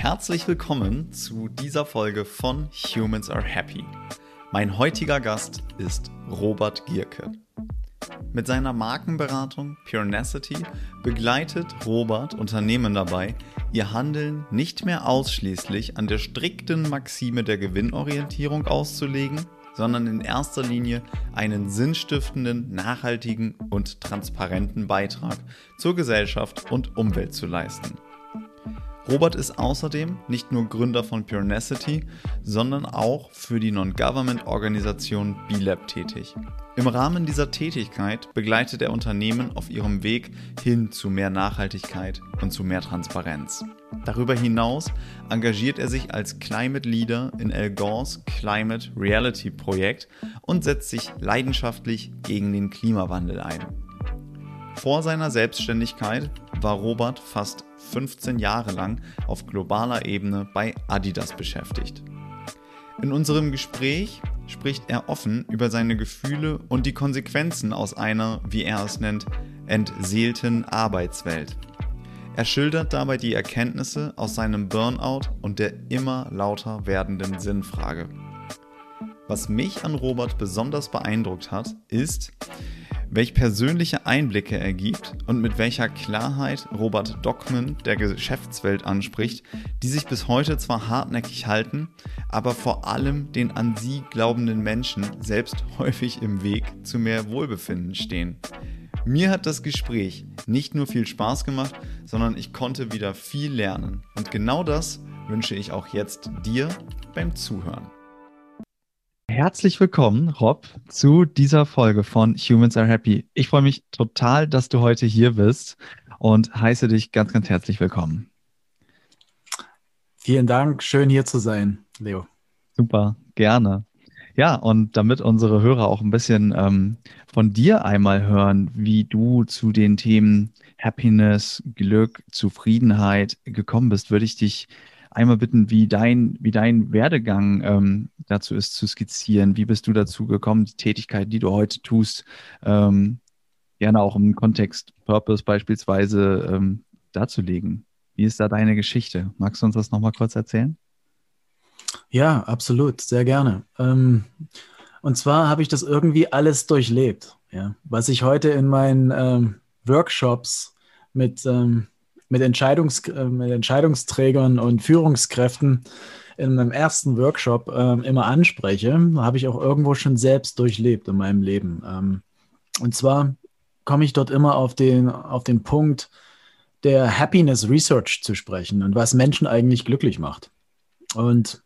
Herzlich willkommen zu dieser Folge von Humans Are Happy. Mein heutiger Gast ist Robert Gierke. Mit seiner Markenberatung Purenacity begleitet Robert Unternehmen dabei, ihr Handeln nicht mehr ausschließlich an der strikten Maxime der Gewinnorientierung auszulegen, sondern in erster Linie einen sinnstiftenden, nachhaltigen und transparenten Beitrag zur Gesellschaft und Umwelt zu leisten. Robert ist außerdem nicht nur Gründer von Purenacity, sondern auch für die Non-Government-Organisation B-Lab tätig. Im Rahmen dieser Tätigkeit begleitet er Unternehmen auf ihrem Weg hin zu mehr Nachhaltigkeit und zu mehr Transparenz. Darüber hinaus engagiert er sich als Climate Leader in Al Gores Climate Reality Projekt und setzt sich leidenschaftlich gegen den Klimawandel ein. Vor seiner Selbstständigkeit war Robert fast 15 Jahre lang auf globaler Ebene bei Adidas beschäftigt. In unserem Gespräch spricht er offen über seine Gefühle und die Konsequenzen aus einer, wie er es nennt, entseelten Arbeitswelt. Er schildert dabei die Erkenntnisse aus seinem Burnout und der immer lauter werdenden Sinnfrage. Was mich an Robert besonders beeindruckt hat, ist, welch persönliche Einblicke er gibt und mit welcher Klarheit Robert Dockman der Geschäftswelt anspricht, die sich bis heute zwar hartnäckig halten, aber vor allem den an sie glaubenden Menschen selbst häufig im Weg zu mehr Wohlbefinden stehen. Mir hat das Gespräch nicht nur viel Spaß gemacht, sondern ich konnte wieder viel lernen. Und genau das wünsche ich auch jetzt dir beim Zuhören. Herzlich willkommen, Rob, zu dieser Folge von Humans Are Happy. Ich freue mich total, dass du heute hier bist und heiße dich ganz, ganz herzlich willkommen. Vielen Dank, schön hier zu sein, Leo. Super, gerne. Ja, und damit unsere Hörer auch ein bisschen ähm, von dir einmal hören, wie du zu den Themen Happiness, Glück, Zufriedenheit gekommen bist, würde ich dich einmal bitten, wie dein, wie dein Werdegang ähm, dazu ist zu skizzieren. Wie bist du dazu gekommen, die Tätigkeit, die du heute tust, ähm, gerne auch im Kontext Purpose beispielsweise ähm, darzulegen? Wie ist da deine Geschichte? Magst du uns das nochmal kurz erzählen? Ja, absolut, sehr gerne. Ähm, und zwar habe ich das irgendwie alles durchlebt. Ja? Was ich heute in meinen ähm, Workshops mit ähm, mit, Entscheidungs, äh, mit Entscheidungsträgern und Führungskräften in meinem ersten Workshop äh, immer anspreche, habe ich auch irgendwo schon selbst durchlebt in meinem Leben. Ähm, und zwar komme ich dort immer auf den, auf den Punkt der Happiness Research zu sprechen und was Menschen eigentlich glücklich macht. Und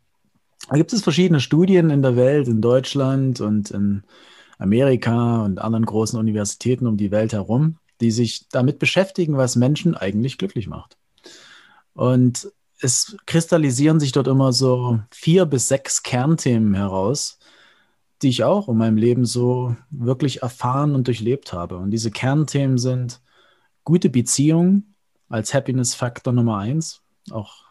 da gibt es verschiedene Studien in der Welt, in Deutschland und in Amerika und anderen großen Universitäten um die Welt herum, die sich damit beschäftigen, was Menschen eigentlich glücklich macht. Und es kristallisieren sich dort immer so vier bis sechs Kernthemen heraus, die ich auch in meinem Leben so wirklich erfahren und durchlebt habe. Und diese Kernthemen sind gute Beziehungen als Happiness-Faktor Nummer eins. Auch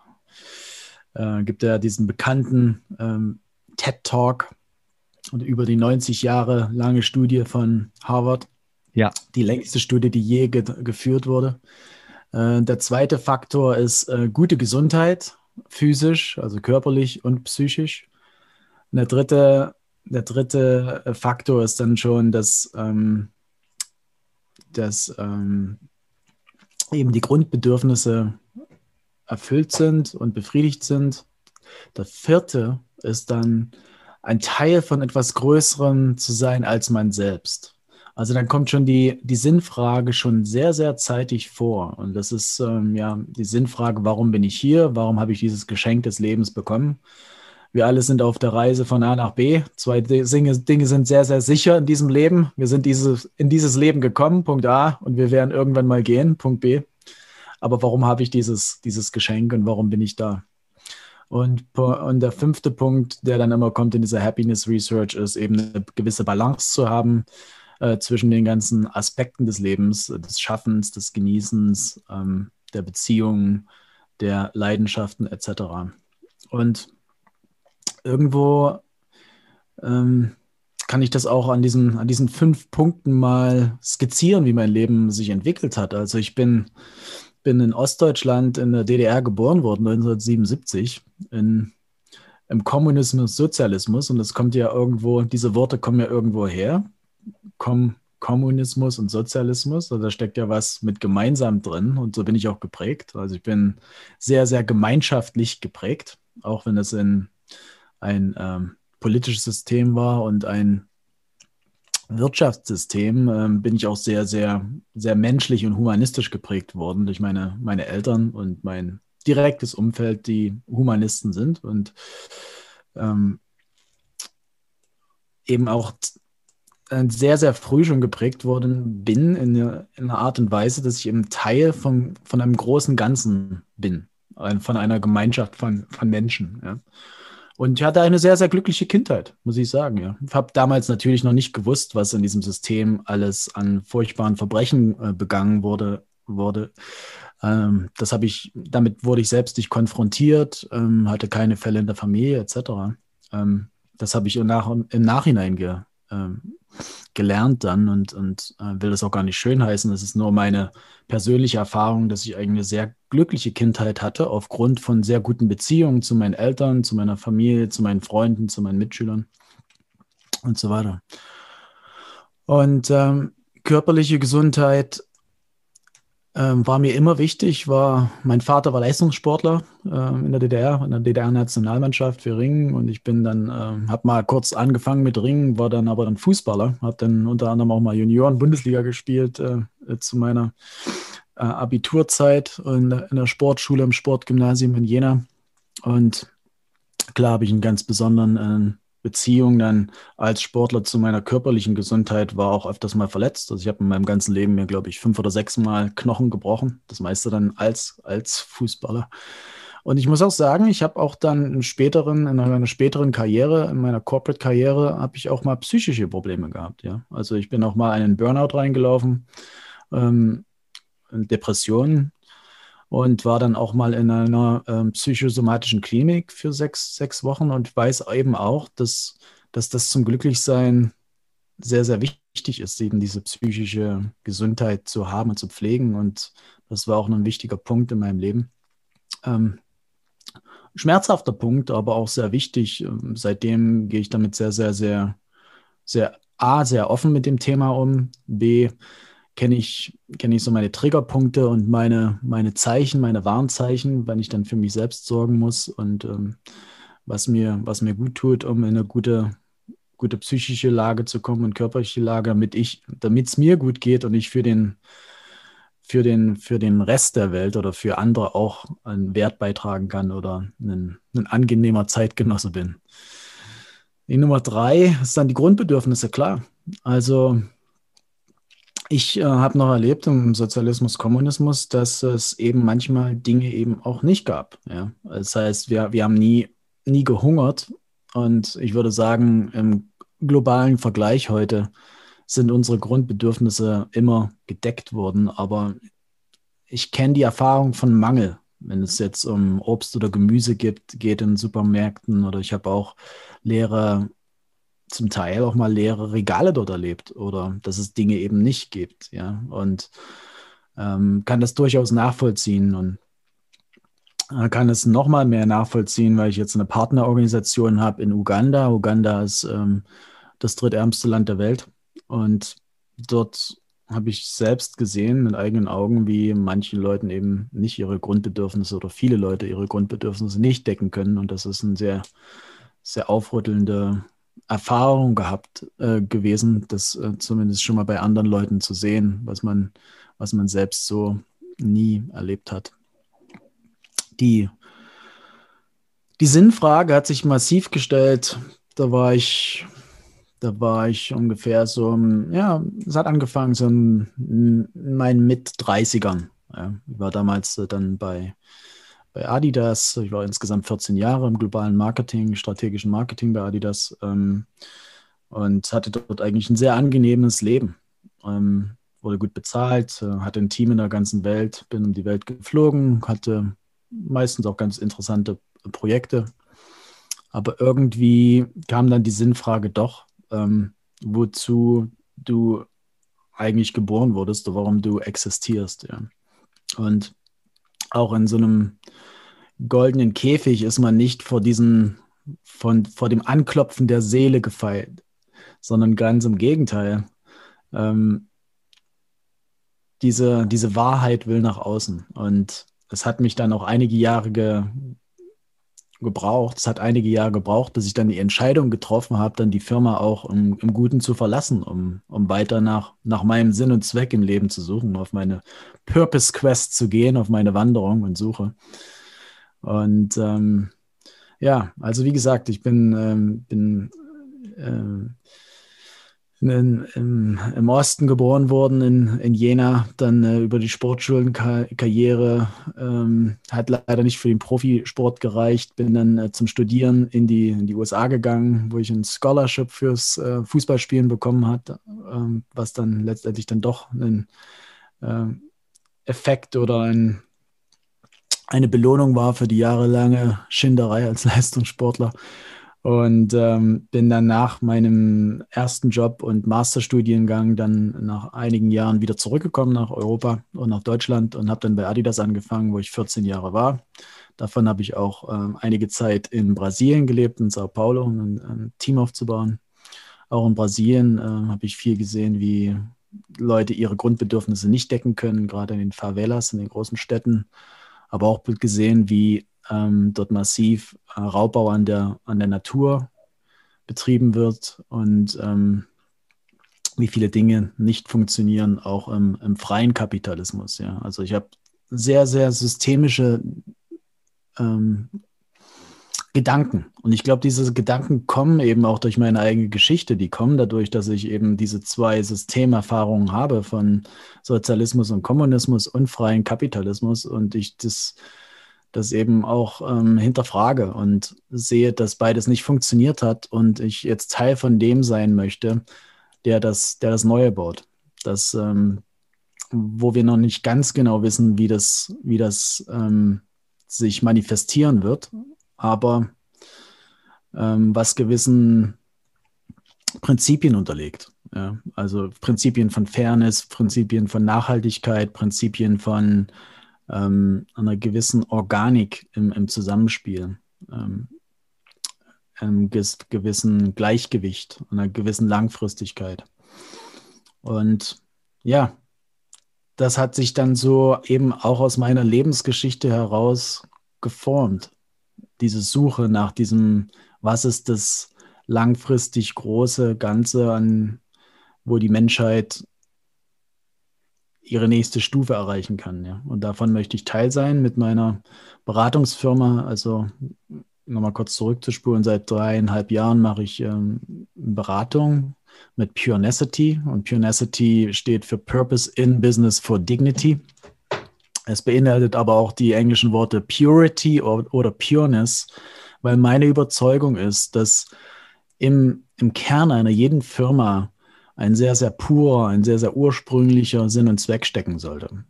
äh, gibt er diesen bekannten ähm, TED-Talk und über die 90 Jahre lange Studie von Harvard, ja. Die längste Studie, die je ge geführt wurde. Äh, der zweite Faktor ist äh, gute Gesundheit, physisch, also körperlich und psychisch. Und der dritte, der dritte äh, Faktor ist dann schon, dass, ähm, dass ähm, eben die Grundbedürfnisse erfüllt sind und befriedigt sind. Der vierte ist dann ein Teil von etwas Größerem zu sein als man selbst. Also dann kommt schon die, die Sinnfrage schon sehr, sehr zeitig vor. Und das ist ähm, ja die Sinnfrage, warum bin ich hier? Warum habe ich dieses Geschenk des Lebens bekommen? Wir alle sind auf der Reise von A nach B. Zwei Dinge, Dinge sind sehr, sehr sicher in diesem Leben. Wir sind dieses, in dieses Leben gekommen, Punkt A, und wir werden irgendwann mal gehen, Punkt B. Aber warum habe ich dieses, dieses Geschenk und warum bin ich da? Und, und der fünfte Punkt, der dann immer kommt in dieser Happiness Research, ist eben eine gewisse Balance zu haben äh, zwischen den ganzen Aspekten des Lebens, des Schaffens, des Genießens, ähm, der Beziehungen, der Leidenschaften etc. Und irgendwo ähm, kann ich das auch an diesen, an diesen fünf Punkten mal skizzieren, wie mein Leben sich entwickelt hat. Also ich bin bin in Ostdeutschland in der DDR geboren worden, 1977, in, im Kommunismus, Sozialismus. Und das kommt ja irgendwo, diese Worte kommen ja irgendwo her. Kom Kommunismus und Sozialismus. Also da steckt ja was mit gemeinsam drin. Und so bin ich auch geprägt. Also ich bin sehr, sehr gemeinschaftlich geprägt, auch wenn es in ein ähm, politisches System war und ein Wirtschaftssystem ähm, bin ich auch sehr, sehr, sehr menschlich und humanistisch geprägt worden durch meine, meine Eltern und mein direktes Umfeld, die Humanisten sind und ähm, eben auch sehr, sehr früh schon geprägt worden bin in, in einer Art und Weise, dass ich eben Teil von, von einem großen Ganzen bin, von einer Gemeinschaft von, von Menschen. Ja. Und ich hatte eine sehr, sehr glückliche Kindheit, muss ich sagen. Ja. Ich habe damals natürlich noch nicht gewusst, was in diesem System alles an furchtbaren Verbrechen äh, begangen wurde. wurde. Ähm, das habe ich, damit wurde ich selbst nicht konfrontiert, ähm, hatte keine Fälle in der Familie etc. Ähm, das habe ich im, Nach im Nachhinein ge, ähm, gelernt dann und, und äh, will das auch gar nicht schön heißen. Das ist nur meine persönliche Erfahrung, dass ich eigentlich eine sehr glückliche Kindheit hatte, aufgrund von sehr guten Beziehungen zu meinen Eltern, zu meiner Familie, zu meinen Freunden, zu meinen Mitschülern und so weiter. Und ähm, körperliche Gesundheit ähm, war mir immer wichtig. War, mein Vater war Leistungssportler ähm, in der DDR, in der DDR-Nationalmannschaft für Ringen und ich bin dann, ähm, habe mal kurz angefangen mit Ringen, war dann aber dann Fußballer, habe dann unter anderem auch mal Junioren-Bundesliga gespielt äh, äh, zu meiner äh, Abiturzeit in der, in der Sportschule, im Sportgymnasium in Jena und klar habe ich einen ganz besonderen äh, Beziehung dann als Sportler zu meiner körperlichen Gesundheit war auch öfters mal verletzt. Also ich habe in meinem ganzen Leben mir, glaube ich, fünf oder sechs Mal Knochen gebrochen. Das meiste dann als, als Fußballer. Und ich muss auch sagen, ich habe auch dann in späteren, in meiner späteren Karriere, in meiner Corporate-Karriere, habe ich auch mal psychische Probleme gehabt. Ja, also ich bin auch mal in einen Burnout reingelaufen, ähm, Depressionen und war dann auch mal in einer ähm, psychosomatischen Klinik für sechs, sechs Wochen und weiß eben auch, dass, dass das zum Glücklichsein sehr, sehr wichtig ist, eben diese psychische Gesundheit zu haben und zu pflegen. Und das war auch ein wichtiger Punkt in meinem Leben. Ähm, schmerzhafter Punkt, aber auch sehr wichtig. Ähm, seitdem gehe ich damit sehr, sehr, sehr, sehr, A, sehr offen mit dem Thema um, B, kenne ich, kenne ich so meine Triggerpunkte und meine, meine Zeichen, meine Warnzeichen, wenn ich dann für mich selbst sorgen muss und ähm, was, mir, was mir gut tut, um in eine gute, gute psychische Lage zu kommen und körperliche Lage, damit ich, damit es mir gut geht und ich für den, für den, für den Rest der Welt oder für andere auch einen Wert beitragen kann oder ein, ein angenehmer Zeitgenosse bin. Die Nummer drei ist dann die Grundbedürfnisse, klar. Also ich äh, habe noch erlebt im Sozialismus, Kommunismus, dass es eben manchmal Dinge eben auch nicht gab. Ja? Das heißt, wir, wir haben nie, nie gehungert. Und ich würde sagen, im globalen Vergleich heute sind unsere Grundbedürfnisse immer gedeckt worden. Aber ich kenne die Erfahrung von Mangel, wenn es jetzt um Obst oder Gemüse gibt, geht in Supermärkten oder ich habe auch leere zum Teil auch mal leere Regale dort erlebt oder dass es Dinge eben nicht gibt, ja. Und ähm, kann das durchaus nachvollziehen und äh, kann es noch mal mehr nachvollziehen, weil ich jetzt eine Partnerorganisation habe in Uganda. Uganda ist ähm, das drittärmste Land der Welt und dort habe ich selbst gesehen mit eigenen Augen, wie manchen Leuten eben nicht ihre Grundbedürfnisse oder viele Leute ihre Grundbedürfnisse nicht decken können. Und das ist ein sehr, sehr aufrüttelnder Erfahrung gehabt äh, gewesen, das äh, zumindest schon mal bei anderen Leuten zu sehen, was man, was man selbst so nie erlebt hat. Die, die Sinnfrage hat sich massiv gestellt. Da war ich, da war ich ungefähr so, ja, es hat angefangen so in, in meinen Mit-30ern. Ja. Ich war damals äh, dann bei bei Adidas. Ich war insgesamt 14 Jahre im globalen Marketing, strategischen Marketing bei Adidas ähm, und hatte dort eigentlich ein sehr angenehmes Leben. Ähm, wurde gut bezahlt, äh, hatte ein Team in der ganzen Welt, bin um die Welt geflogen, hatte meistens auch ganz interessante Projekte. Aber irgendwie kam dann die Sinnfrage doch, ähm, wozu du eigentlich geboren wurdest warum du existierst. Ja. Und auch in so einem goldenen Käfig ist man nicht vor diesen, von, vor dem Anklopfen der Seele gefeit, sondern ganz im Gegenteil. Ähm, diese, diese Wahrheit will nach außen. Und es hat mich dann auch einige Jahre ge, gebraucht. Es hat einige Jahre gebraucht, bis ich dann die Entscheidung getroffen habe, dann die Firma auch im, im Guten zu verlassen, um, um weiter nach, nach meinem Sinn und Zweck im Leben zu suchen, auf meine Purpose Quest zu gehen, auf meine Wanderung und Suche. Und ähm, ja, also wie gesagt, ich bin, ähm, bin ähm, in, im, im, Osten geboren worden, in, in Jena, dann äh, über die Sportschulenkarriere, ähm, hat leider nicht für den Profisport gereicht, bin dann äh, zum Studieren in die, in die USA gegangen, wo ich ein Scholarship fürs äh, Fußballspielen bekommen hat, ähm, was dann letztendlich dann doch ein äh, Effekt oder ein, eine Belohnung war für die jahrelange Schinderei als Leistungssportler. Und ähm, bin dann nach meinem ersten Job und Masterstudiengang dann nach einigen Jahren wieder zurückgekommen nach Europa und nach Deutschland und habe dann bei Adidas angefangen, wo ich 14 Jahre war. Davon habe ich auch ähm, einige Zeit in Brasilien gelebt, in Sao Paulo, um ein, ein Team aufzubauen. Auch in Brasilien äh, habe ich viel gesehen, wie Leute ihre Grundbedürfnisse nicht decken können, gerade in den Favelas, in den großen Städten. Aber auch gesehen, wie ähm, dort massiv äh, Raubbau an der, an der Natur betrieben wird und ähm, wie viele Dinge nicht funktionieren, auch im, im freien Kapitalismus. Ja. Also ich habe sehr, sehr systemische ähm, Gedanken. Und ich glaube, diese Gedanken kommen eben auch durch meine eigene Geschichte. Die kommen dadurch, dass ich eben diese zwei Systemerfahrungen habe von Sozialismus und Kommunismus und freien Kapitalismus und ich das das eben auch ähm, hinterfrage und sehe, dass beides nicht funktioniert hat und ich jetzt Teil von dem sein möchte, der das, der das Neue baut. Das, ähm, wo wir noch nicht ganz genau wissen, wie das, wie das ähm, sich manifestieren wird, aber ähm, was gewissen Prinzipien unterlegt. Ja? Also Prinzipien von Fairness, Prinzipien von Nachhaltigkeit, Prinzipien von ähm, einer gewissen Organik im, im Zusammenspiel, ähm, einem gewissen Gleichgewicht, einer gewissen Langfristigkeit. Und ja, das hat sich dann so eben auch aus meiner Lebensgeschichte heraus geformt. Diese Suche nach diesem, was ist das langfristig große Ganze, an wo die Menschheit ihre nächste Stufe erreichen kann. Ja. Und davon möchte ich Teil sein mit meiner Beratungsfirma. Also nochmal kurz zurückzuspulen, seit dreieinhalb Jahren mache ich ähm, Beratung mit Purenacity und Purenacity steht für Purpose in Business for Dignity. Es beinhaltet aber auch die englischen Worte Purity oder Pureness, weil meine Überzeugung ist, dass im, im Kern einer jeden Firma ein sehr, sehr purer, ein sehr, sehr ursprünglicher Sinn und Zweck stecken sollte.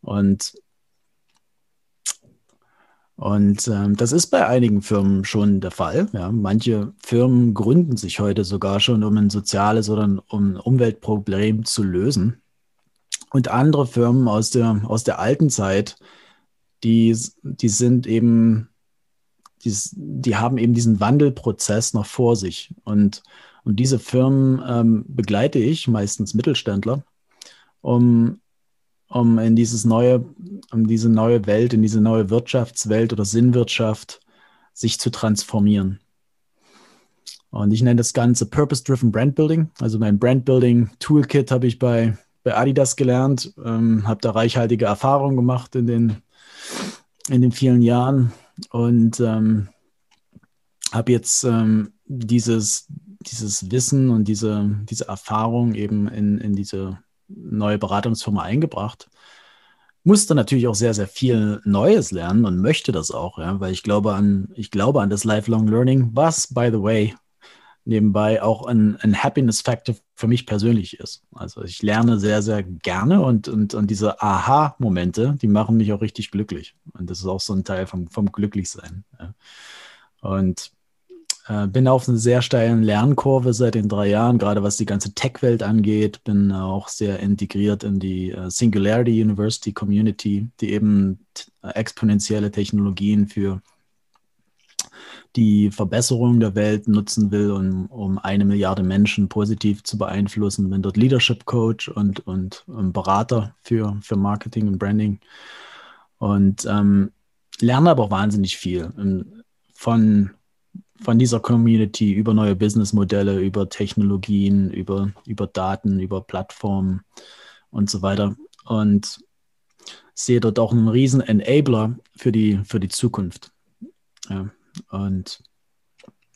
Und, und ähm, das ist bei einigen Firmen schon der Fall. Ja. Manche Firmen gründen sich heute sogar schon, um ein soziales oder um ein Umweltproblem zu lösen. Und andere Firmen aus der, aus der alten Zeit, die, die sind eben, die, die haben eben diesen Wandelprozess noch vor sich. Und und diese Firmen ähm, begleite ich, meistens Mittelständler, um, um in dieses neue, um diese neue Welt, in diese neue Wirtschaftswelt oder Sinnwirtschaft sich zu transformieren. Und ich nenne das Ganze Purpose-Driven Brand Building. Also mein Brand Building Toolkit habe ich bei, bei Adidas gelernt, ähm, habe da reichhaltige Erfahrungen gemacht in den, in den vielen Jahren und ähm, habe jetzt ähm, dieses, dieses Wissen und diese, diese Erfahrung eben in, in diese neue Beratungsfirma eingebracht. Musste natürlich auch sehr, sehr viel Neues lernen und möchte das auch, ja, weil ich glaube an, ich glaube an das Lifelong Learning, was, by the way, nebenbei auch ein, ein Happiness Factor für mich persönlich ist. Also ich lerne sehr, sehr gerne und, und, und diese Aha-Momente, die machen mich auch richtig glücklich. Und das ist auch so ein Teil vom, vom Glücklichsein. Ja. Und bin auf einer sehr steilen Lernkurve seit den drei Jahren, gerade was die ganze Tech-Welt angeht. Bin auch sehr integriert in die äh, Singularity University Community, die eben exponentielle Technologien für die Verbesserung der Welt nutzen will, um, um eine Milliarde Menschen positiv zu beeinflussen. Bin dort Leadership Coach und, und Berater für, für Marketing und Branding. Und ähm, lerne aber auch wahnsinnig viel ähm, von, von dieser Community über neue Businessmodelle, über Technologien, über, über Daten, über Plattformen und so weiter. Und sehe dort auch einen riesen Enabler für die, für die Zukunft. Ja. Und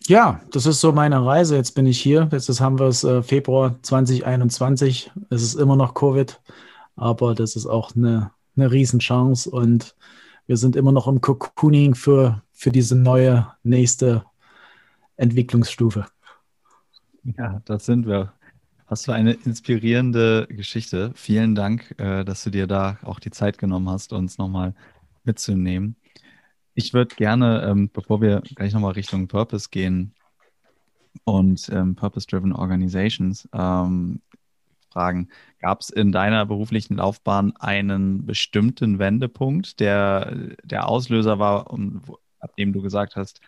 ja, das ist so meine Reise. Jetzt bin ich hier. Jetzt haben wir es äh, Februar 2021. Es ist immer noch Covid, aber das ist auch eine, eine Riesenchance und wir sind immer noch im Cocooning für, für diese neue nächste Entwicklungsstufe. Ja, das sind wir. Was für eine inspirierende Geschichte. Vielen Dank, äh, dass du dir da auch die Zeit genommen hast, uns nochmal mitzunehmen. Ich würde gerne, ähm, bevor wir gleich nochmal Richtung Purpose gehen und ähm, Purpose-Driven Organizations, ähm, fragen, gab es in deiner beruflichen Laufbahn einen bestimmten Wendepunkt, der der Auslöser war, ab dem du gesagt hast,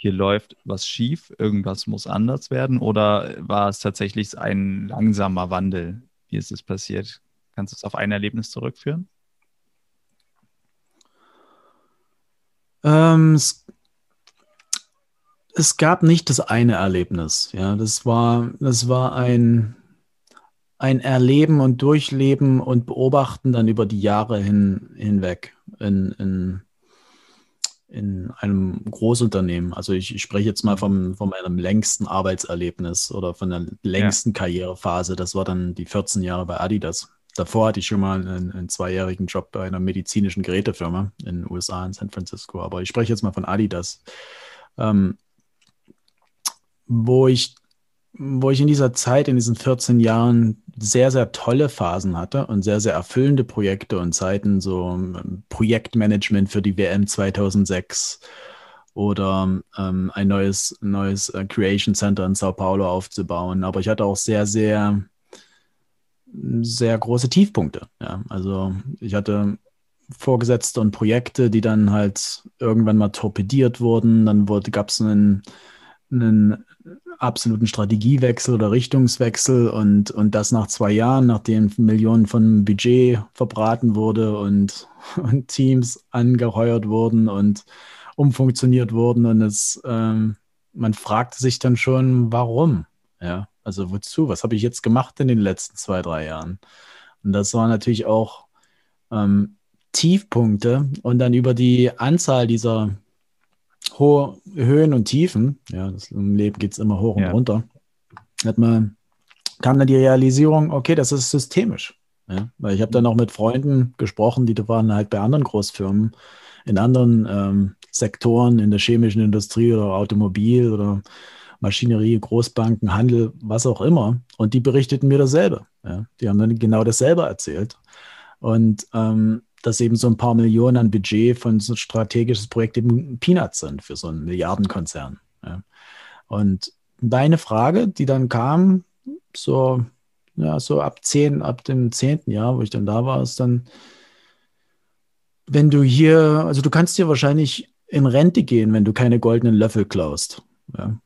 hier läuft was schief, irgendwas muss anders werden? Oder war es tatsächlich ein langsamer Wandel? Wie ist es passiert? Kannst du es auf ein Erlebnis zurückführen? Ähm, es, es, gab nicht das eine Erlebnis. Ja, das war, das war ein, ein Erleben und Durchleben und Beobachten dann über die Jahre hin, hinweg in, in, in einem Großunternehmen. Also ich, ich spreche jetzt mal vom, von meinem längsten Arbeitserlebnis oder von der längsten ja. Karrierephase. Das war dann die 14 Jahre bei Adidas. Davor hatte ich schon mal einen, einen, zweijährigen Job bei einer medizinischen Gerätefirma in den USA, in San Francisco. Aber ich spreche jetzt mal von Adidas, ähm, wo, ich, wo ich in dieser Zeit, in diesen 14 Jahren, sehr, sehr tolle Phasen hatte und sehr, sehr erfüllende Projekte und Zeiten, so ähm, Projektmanagement für die WM 2006 oder ähm, ein neues, neues äh, Creation Center in Sao Paulo aufzubauen. Aber ich hatte auch sehr, sehr sehr große Tiefpunkte. Ja. Also ich hatte Vorgesetzte und Projekte, die dann halt irgendwann mal torpediert wurden. Dann gab es einen, einen absoluten Strategiewechsel oder Richtungswechsel und, und das nach zwei Jahren, nachdem Millionen von Budget verbraten wurde und, und Teams angeheuert wurden und umfunktioniert wurden. Und es, ähm, man fragte sich dann schon, warum? Ja, also wozu? Was habe ich jetzt gemacht in den letzten zwei, drei Jahren? Und das waren natürlich auch ähm, Tiefpunkte und dann über die Anzahl dieser hohe Höhen und Tiefen, ja, das, im Leben geht es immer hoch und ja. runter, hat man, kam dann die Realisierung, okay, das ist systemisch. Ja? Weil ich habe dann auch mit Freunden gesprochen, die waren halt bei anderen Großfirmen, in anderen ähm, Sektoren, in der chemischen Industrie oder Automobil oder Maschinerie, Großbanken, Handel, was auch immer. Und die berichteten mir dasselbe. Ja. Die haben dann genau dasselbe erzählt. Und ähm, dass eben so ein paar Millionen an Budget von so ein strategisches Projekt eben Peanuts sind für so einen Milliardenkonzern. Ja. Und deine Frage, die dann kam, so, ja, so ab zehn, ab dem zehnten Jahr, wo ich dann da war, ist dann, wenn du hier, also du kannst dir wahrscheinlich in Rente gehen, wenn du keine goldenen Löffel klaust. Ja.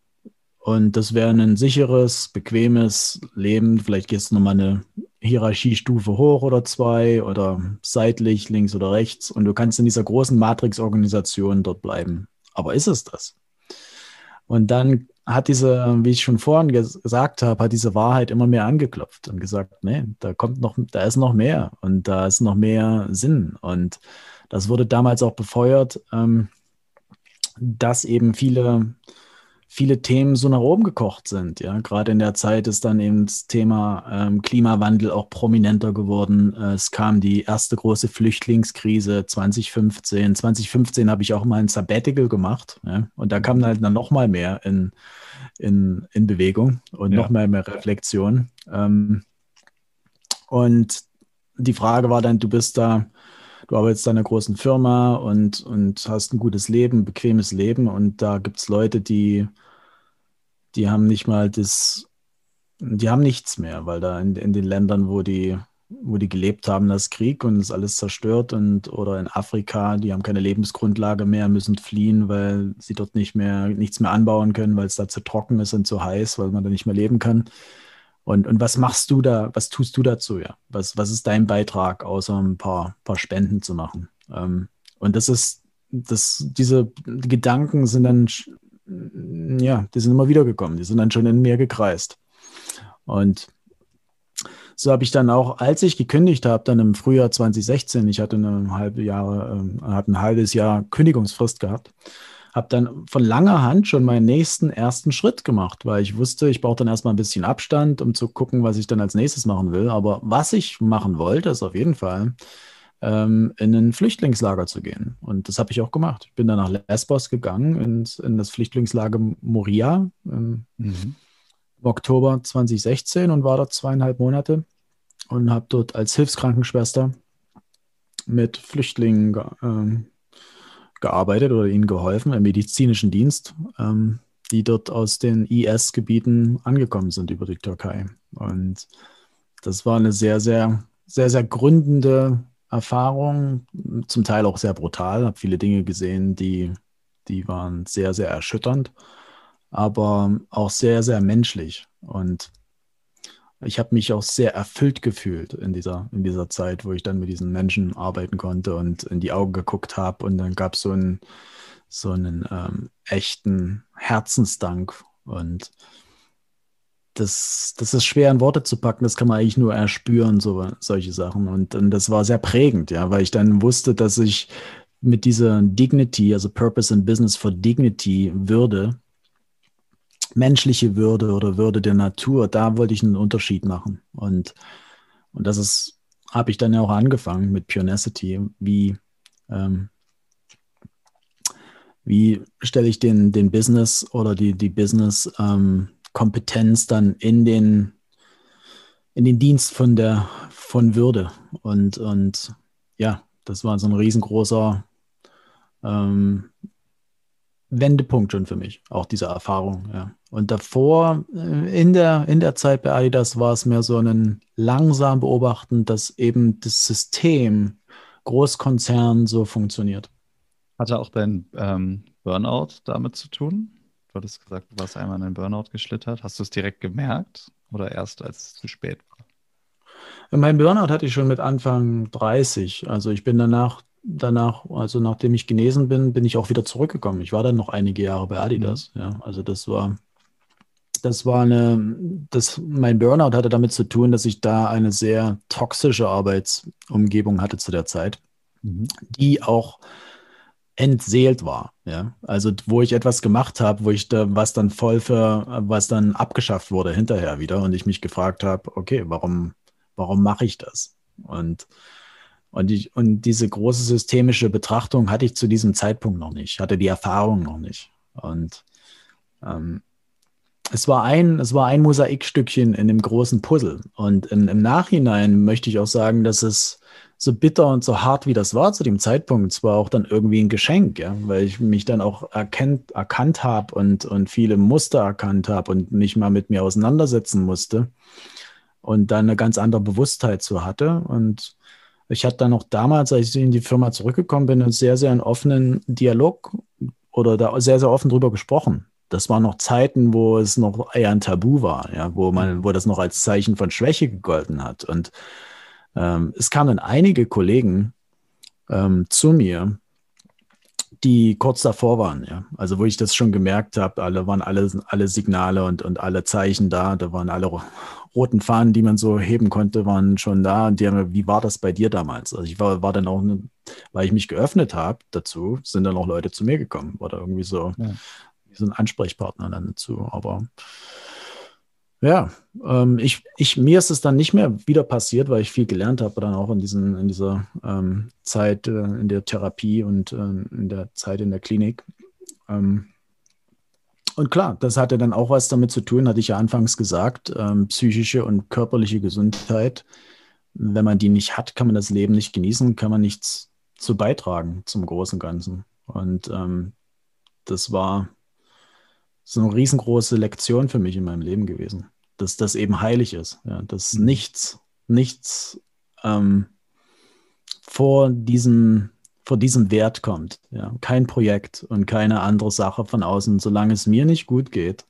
Und das wäre ein sicheres, bequemes Leben. Vielleicht gehst du nochmal eine Hierarchiestufe hoch oder zwei oder seitlich, links oder rechts. Und du kannst in dieser großen Matrix-Organisation dort bleiben. Aber ist es das? Und dann hat diese, wie ich schon vorhin ges gesagt habe, hat diese Wahrheit immer mehr angeklopft und gesagt, nee, da kommt noch, da ist noch mehr und da ist noch mehr Sinn. Und das wurde damals auch befeuert, ähm, dass eben viele viele Themen so nach oben gekocht sind. Ja, gerade in der Zeit ist dann eben das Thema ähm, Klimawandel auch prominenter geworden. Äh, es kam die erste große Flüchtlingskrise 2015. 2015 habe ich auch mal ein Sabbatical gemacht. Ja, und da kam halt dann noch mal mehr in, in, in Bewegung und ja. noch mal mehr Reflexion. Ähm, und die Frage war dann, du bist da du arbeitest in einer großen Firma und, und hast ein gutes Leben, bequemes Leben und da gibt es Leute, die die haben nicht mal das, die haben nichts mehr, weil da in, in den Ländern, wo die, wo die gelebt haben, das Krieg und ist alles zerstört und oder in Afrika, die haben keine Lebensgrundlage mehr, müssen fliehen, weil sie dort nicht mehr nichts mehr anbauen können, weil es da zu trocken ist und zu heiß, weil man da nicht mehr leben kann. Und, und was machst du da, was tust du dazu, ja? Was, was ist dein Beitrag, außer ein paar, paar Spenden zu machen? Ähm, und das ist, das, diese Gedanken sind dann, ja, die sind immer wieder gekommen, die sind dann schon in mir gekreist. Und so habe ich dann auch, als ich gekündigt habe, dann im Frühjahr 2016, ich hatte eine halbe Jahre, äh, habe ein halbes Jahr Kündigungsfrist gehabt, habe dann von langer Hand schon meinen nächsten ersten Schritt gemacht, weil ich wusste, ich brauche dann erstmal ein bisschen Abstand, um zu gucken, was ich dann als nächstes machen will. Aber was ich machen wollte, ist auf jeden Fall ähm, in ein Flüchtlingslager zu gehen. Und das habe ich auch gemacht. Ich bin dann nach Lesbos gegangen, ins, in das Flüchtlingslager Moria im, mhm. im Oktober 2016 und war dort zweieinhalb Monate und habe dort als Hilfskrankenschwester mit Flüchtlingen ähm, gearbeitet oder ihnen geholfen im medizinischen Dienst, ähm, die dort aus den IS-Gebieten angekommen sind über die Türkei. Und das war eine sehr, sehr, sehr, sehr gründende Erfahrung, zum Teil auch sehr brutal. Habe viele Dinge gesehen, die, die waren sehr, sehr erschütternd, aber auch sehr, sehr menschlich. Und ich habe mich auch sehr erfüllt gefühlt in dieser, in dieser Zeit, wo ich dann mit diesen Menschen arbeiten konnte und in die Augen geguckt habe. Und dann gab es so einen, so einen ähm, echten Herzensdank. Und das, das ist schwer in Worte zu packen, das kann man eigentlich nur erspüren, so, solche Sachen. Und, und das war sehr prägend, ja, weil ich dann wusste, dass ich mit dieser Dignity, also Purpose and Business for Dignity, Würde, menschliche Würde oder Würde der Natur, da wollte ich einen Unterschied machen. Und, und das ist, habe ich dann ja auch angefangen mit Purenacity. Wie, ähm, wie stelle ich den, den Business oder die, die Business-Kompetenz ähm, dann in den, in den Dienst von der von Würde? Und, und ja, das war so ein riesengroßer ähm, Wendepunkt schon für mich, auch diese Erfahrung, ja. Und davor, äh, in der, in der Zeit bei Adidas, war es mehr so ein langsam beobachten, dass eben das System Großkonzern so funktioniert. Hatte auch dein ähm, Burnout damit zu tun? Du hattest gesagt, du warst einmal in einen Burnout geschlittert. Hast du es direkt gemerkt oder erst als es zu spät war? Mein Burnout hatte ich schon mit Anfang 30. Also ich bin danach danach, also nachdem ich genesen bin, bin ich auch wieder zurückgekommen. Ich war dann noch einige Jahre bei Adidas. Mhm. Ja, also das war, das war eine, das, mein Burnout hatte damit zu tun, dass ich da eine sehr toxische Arbeitsumgebung hatte zu der Zeit, mhm. die auch entseelt war. Ja, also wo ich etwas gemacht habe, wo ich da, was dann voll für, was dann abgeschafft wurde hinterher wieder und ich mich gefragt habe, okay, warum, warum mache ich das? Und und, ich, und diese große systemische Betrachtung hatte ich zu diesem Zeitpunkt noch nicht, hatte die Erfahrung noch nicht. Und ähm, es war ein, es war ein Mosaikstückchen in dem großen Puzzle. Und in, im Nachhinein möchte ich auch sagen, dass es so bitter und so hart wie das war zu dem Zeitpunkt, es war auch dann irgendwie ein Geschenk, ja, weil ich mich dann auch erkennt, erkannt habe und, und viele Muster erkannt habe und mich mal mit mir auseinandersetzen musste und dann eine ganz andere Bewusstheit zu hatte. Und ich hatte dann auch damals, als ich in die Firma zurückgekommen bin, einen sehr, sehr einen offenen Dialog oder da sehr, sehr offen drüber gesprochen. Das waren noch Zeiten, wo es noch eher ein Tabu war, ja, wo man, wo das noch als Zeichen von Schwäche gegolten hat. Und ähm, es kamen einige Kollegen ähm, zu mir, die kurz davor waren, ja. Also wo ich das schon gemerkt habe, alle waren alle, alle Signale und, und alle Zeichen da, da waren alle roten Fahnen, die man so heben konnte, waren schon da. Und die haben, wie war das bei dir damals? Also ich war, war dann auch, ne, weil ich mich geöffnet habe dazu, sind dann auch Leute zu mir gekommen. War da irgendwie so, ja. so ein Ansprechpartner dann dazu. Aber ja, ähm, ich, ich, mir ist es dann nicht mehr wieder passiert, weil ich viel gelernt habe, dann auch in, diesen, in dieser ähm, Zeit äh, in der Therapie und äh, in der Zeit in der Klinik. Ähm, und klar, das hatte dann auch was damit zu tun, hatte ich ja anfangs gesagt, ähm, psychische und körperliche Gesundheit. Wenn man die nicht hat, kann man das Leben nicht genießen, kann man nichts zu beitragen zum großen Ganzen. Und ähm, das war, so eine riesengroße Lektion für mich in meinem Leben gewesen, dass das eben heilig ist, ja, dass mhm. nichts, nichts ähm, vor diesem vor diesem Wert kommt. Ja. Kein Projekt und keine andere Sache von außen. Solange es mir nicht gut geht,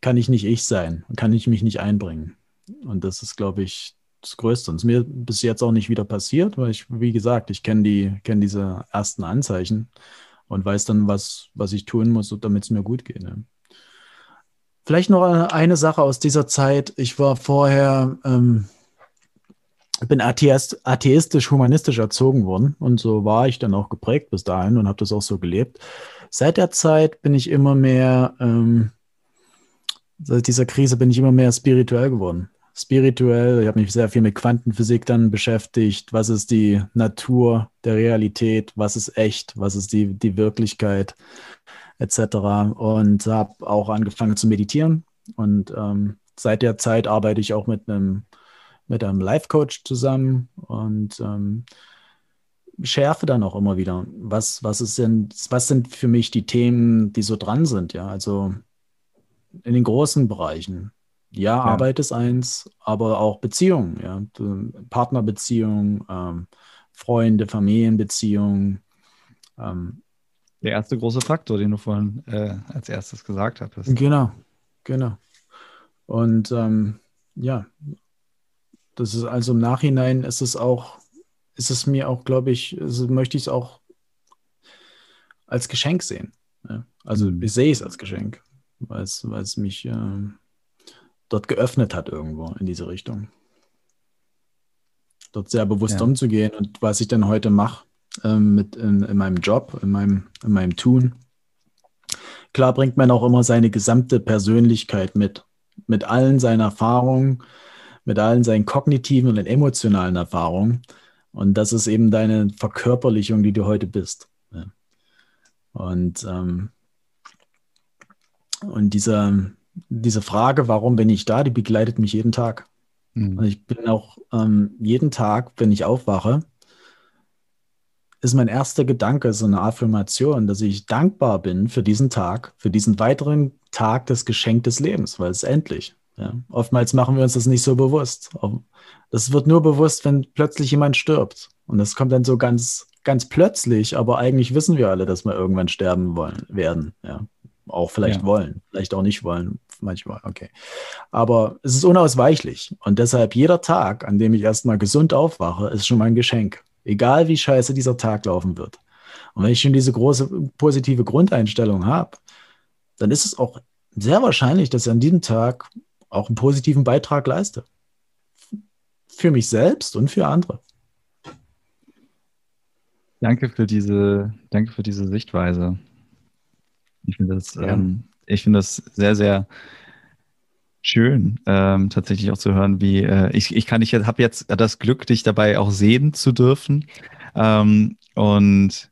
kann ich nicht ich sein und kann ich mich nicht einbringen. Und das ist, glaube ich, das Größte. Und es ist mir bis jetzt auch nicht wieder passiert, weil ich, wie gesagt, ich kenne die, kenn diese ersten Anzeichen und weiß dann, was, was ich tun muss, damit es mir gut geht. Ne? Vielleicht noch eine Sache aus dieser Zeit. Ich war vorher, ähm, bin atheist, atheistisch-humanistisch erzogen worden und so war ich dann auch geprägt bis dahin und habe das auch so gelebt. Seit der Zeit bin ich immer mehr, ähm, seit dieser Krise bin ich immer mehr spirituell geworden. Spirituell, ich habe mich sehr viel mit Quantenphysik dann beschäftigt. Was ist die Natur der Realität? Was ist echt? Was ist die, die Wirklichkeit? Etc. Und habe auch angefangen zu meditieren. Und ähm, seit der Zeit arbeite ich auch mit einem mit einem Life-Coach zusammen und ähm, schärfe dann auch immer wieder, was, was, ist denn, was sind für mich die Themen, die so dran sind, ja, also in den großen Bereichen. Ja, ja. Arbeit ist eins, aber auch Beziehungen, ja, Partnerbeziehungen, ähm, Freunde, Familienbeziehungen. Ähm, Der erste große Faktor, den du vorhin äh, als erstes gesagt hattest. Genau, genau. Und ähm, ja, das ist also im Nachhinein ist es auch, ist es mir auch, glaube ich, also möchte ich es auch als Geschenk sehen. Ja? Also mhm. ich sehe es als Geschenk, weil es, mich äh, dort geöffnet hat irgendwo in diese Richtung. Dort sehr bewusst ja. umzugehen und was ich dann heute mache ähm, mit in, in, meinem Job, in meinem, in meinem Tun. Klar bringt man auch immer seine gesamte Persönlichkeit mit, mit allen seinen Erfahrungen, mit allen seinen kognitiven und emotionalen Erfahrungen. Und das ist eben deine Verkörperlichung, die du heute bist. Ja. Und, ähm, und diese, diese Frage, warum bin ich da, die begleitet mich jeden Tag. Mhm. Und ich bin auch ähm, jeden Tag, wenn ich aufwache, ist mein erster Gedanke so eine Affirmation, dass ich dankbar bin für diesen Tag, für diesen weiteren Tag des Geschenk des Lebens, weil es endlich. Ja, oftmals machen wir uns das nicht so bewusst. Das wird nur bewusst, wenn plötzlich jemand stirbt. Und das kommt dann so ganz, ganz plötzlich, aber eigentlich wissen wir alle, dass wir irgendwann sterben wollen, werden. Ja. Auch vielleicht ja. wollen, vielleicht auch nicht wollen, manchmal, okay. Aber es ist unausweichlich. Und deshalb jeder Tag, an dem ich erstmal gesund aufwache, ist schon mein Geschenk. Egal wie scheiße dieser Tag laufen wird. Und wenn ich schon diese große positive Grundeinstellung habe, dann ist es auch sehr wahrscheinlich, dass an diesem Tag auch einen positiven Beitrag leiste. Für mich selbst und für andere. Danke für diese, danke für diese Sichtweise. Ich finde das, ähm, ich finde das sehr, sehr schön, ähm, tatsächlich auch zu hören, wie äh, ich, ich kann, ich habe jetzt das Glück, dich dabei auch sehen zu dürfen. Ähm, und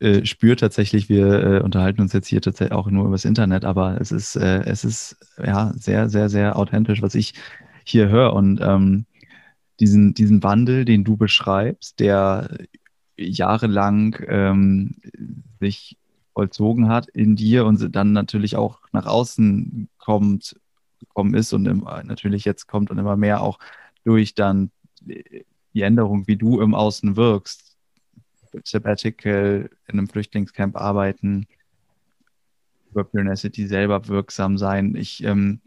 äh, spürt tatsächlich, wir äh, unterhalten uns jetzt hier tatsächlich auch nur übers Internet, aber es ist, äh, es ist ja sehr, sehr, sehr authentisch, was ich hier höre. Und ähm, diesen, diesen Wandel, den du beschreibst, der jahrelang ähm, sich vollzogen hat in dir und dann natürlich auch nach außen kommt, gekommen ist und im, natürlich jetzt kommt und immer mehr auch durch dann die Änderung, wie du im Außen wirkst, Sabbatical in einem Flüchtlingscamp arbeiten, über City selber wirksam sein. Ich ähm,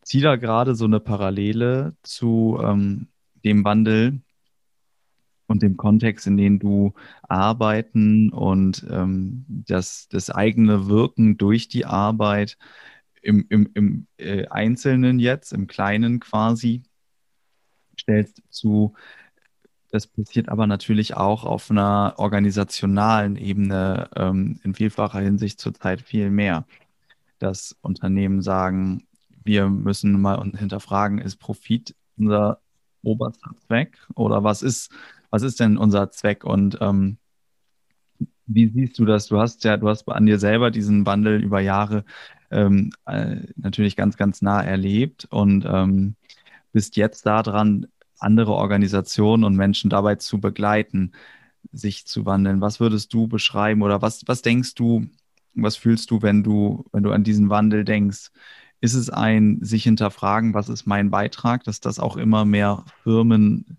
ziehe da gerade so eine Parallele zu ähm, dem Wandel und dem Kontext, in dem du arbeiten und ähm, das, das eigene Wirken durch die Arbeit im, im, im äh, Einzelnen jetzt, im Kleinen quasi, stellst zu das passiert aber natürlich auch auf einer organisationalen Ebene ähm, in vielfacher Hinsicht zurzeit viel mehr. Dass Unternehmen sagen, wir müssen mal hinterfragen, ist Profit unser oberster Zweck oder was ist, was ist denn unser Zweck? Und ähm, wie siehst du das? Du hast ja, du hast an dir selber diesen Wandel über Jahre ähm, äh, natürlich ganz, ganz nah erlebt und ähm, bist jetzt daran, andere Organisationen und Menschen dabei zu begleiten, sich zu wandeln. Was würdest du beschreiben oder was, was denkst du, Was fühlst du, wenn du, wenn du an diesen Wandel denkst? Ist es ein sich hinterfragen, was ist mein Beitrag, dass das auch immer mehr Firmen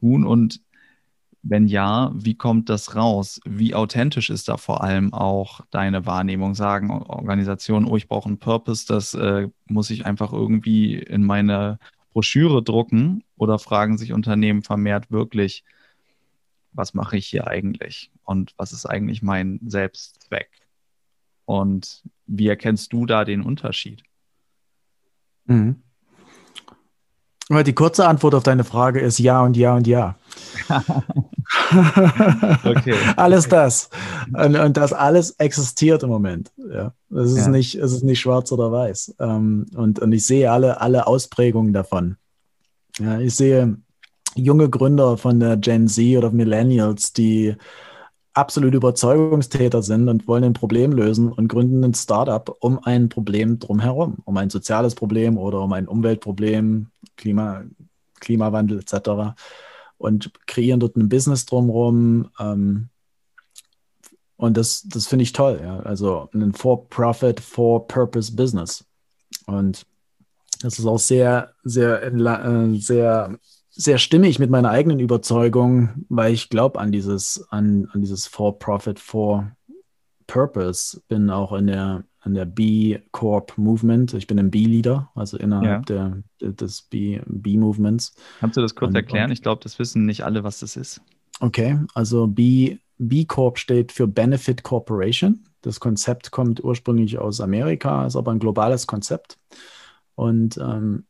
tun? Und wenn ja, wie kommt das raus? Wie authentisch ist da vor allem auch deine Wahrnehmung? Sagen Organisationen, oh, ich brauche einen Purpose, das äh, muss ich einfach irgendwie in meine Broschüre drucken? Oder fragen sich Unternehmen vermehrt wirklich, was mache ich hier eigentlich? Und was ist eigentlich mein Selbstzweck? Und wie erkennst du da den Unterschied? Mhm. Die kurze Antwort auf deine Frage ist ja und ja und ja. okay. alles das. Und, und, das alles existiert im Moment. Ja. Es, ist ja. nicht, es ist nicht schwarz oder weiß. Ähm, und, und ich sehe alle, alle Ausprägungen davon. Ja, ich sehe junge Gründer von der Gen Z oder Millennials, die absolut Überzeugungstäter sind und wollen ein Problem lösen und gründen ein Startup um ein Problem drumherum, um ein soziales Problem oder um ein Umweltproblem, Klima, Klimawandel etc. und kreieren dort ein Business drumherum. Ähm, und das, das finde ich toll. Ja? Also ein For-Profit, For-Purpose-Business. Und das ist auch sehr, sehr, äh, sehr sehr stimmig mit meiner eigenen Überzeugung, weil ich glaube an dieses, an, an dieses For-Profit, For-Purpose. Bin auch in der, in der B-Corp-Movement. Ich bin ein B-Leader, also innerhalb ja. der, des B-Movements. Kannst du das kurz und, erklären? Ich glaube, das wissen nicht alle, was das ist. Okay, also B, B-Corp steht für Benefit Corporation. Das Konzept kommt ursprünglich aus Amerika, ist aber ein globales Konzept. Und ähm,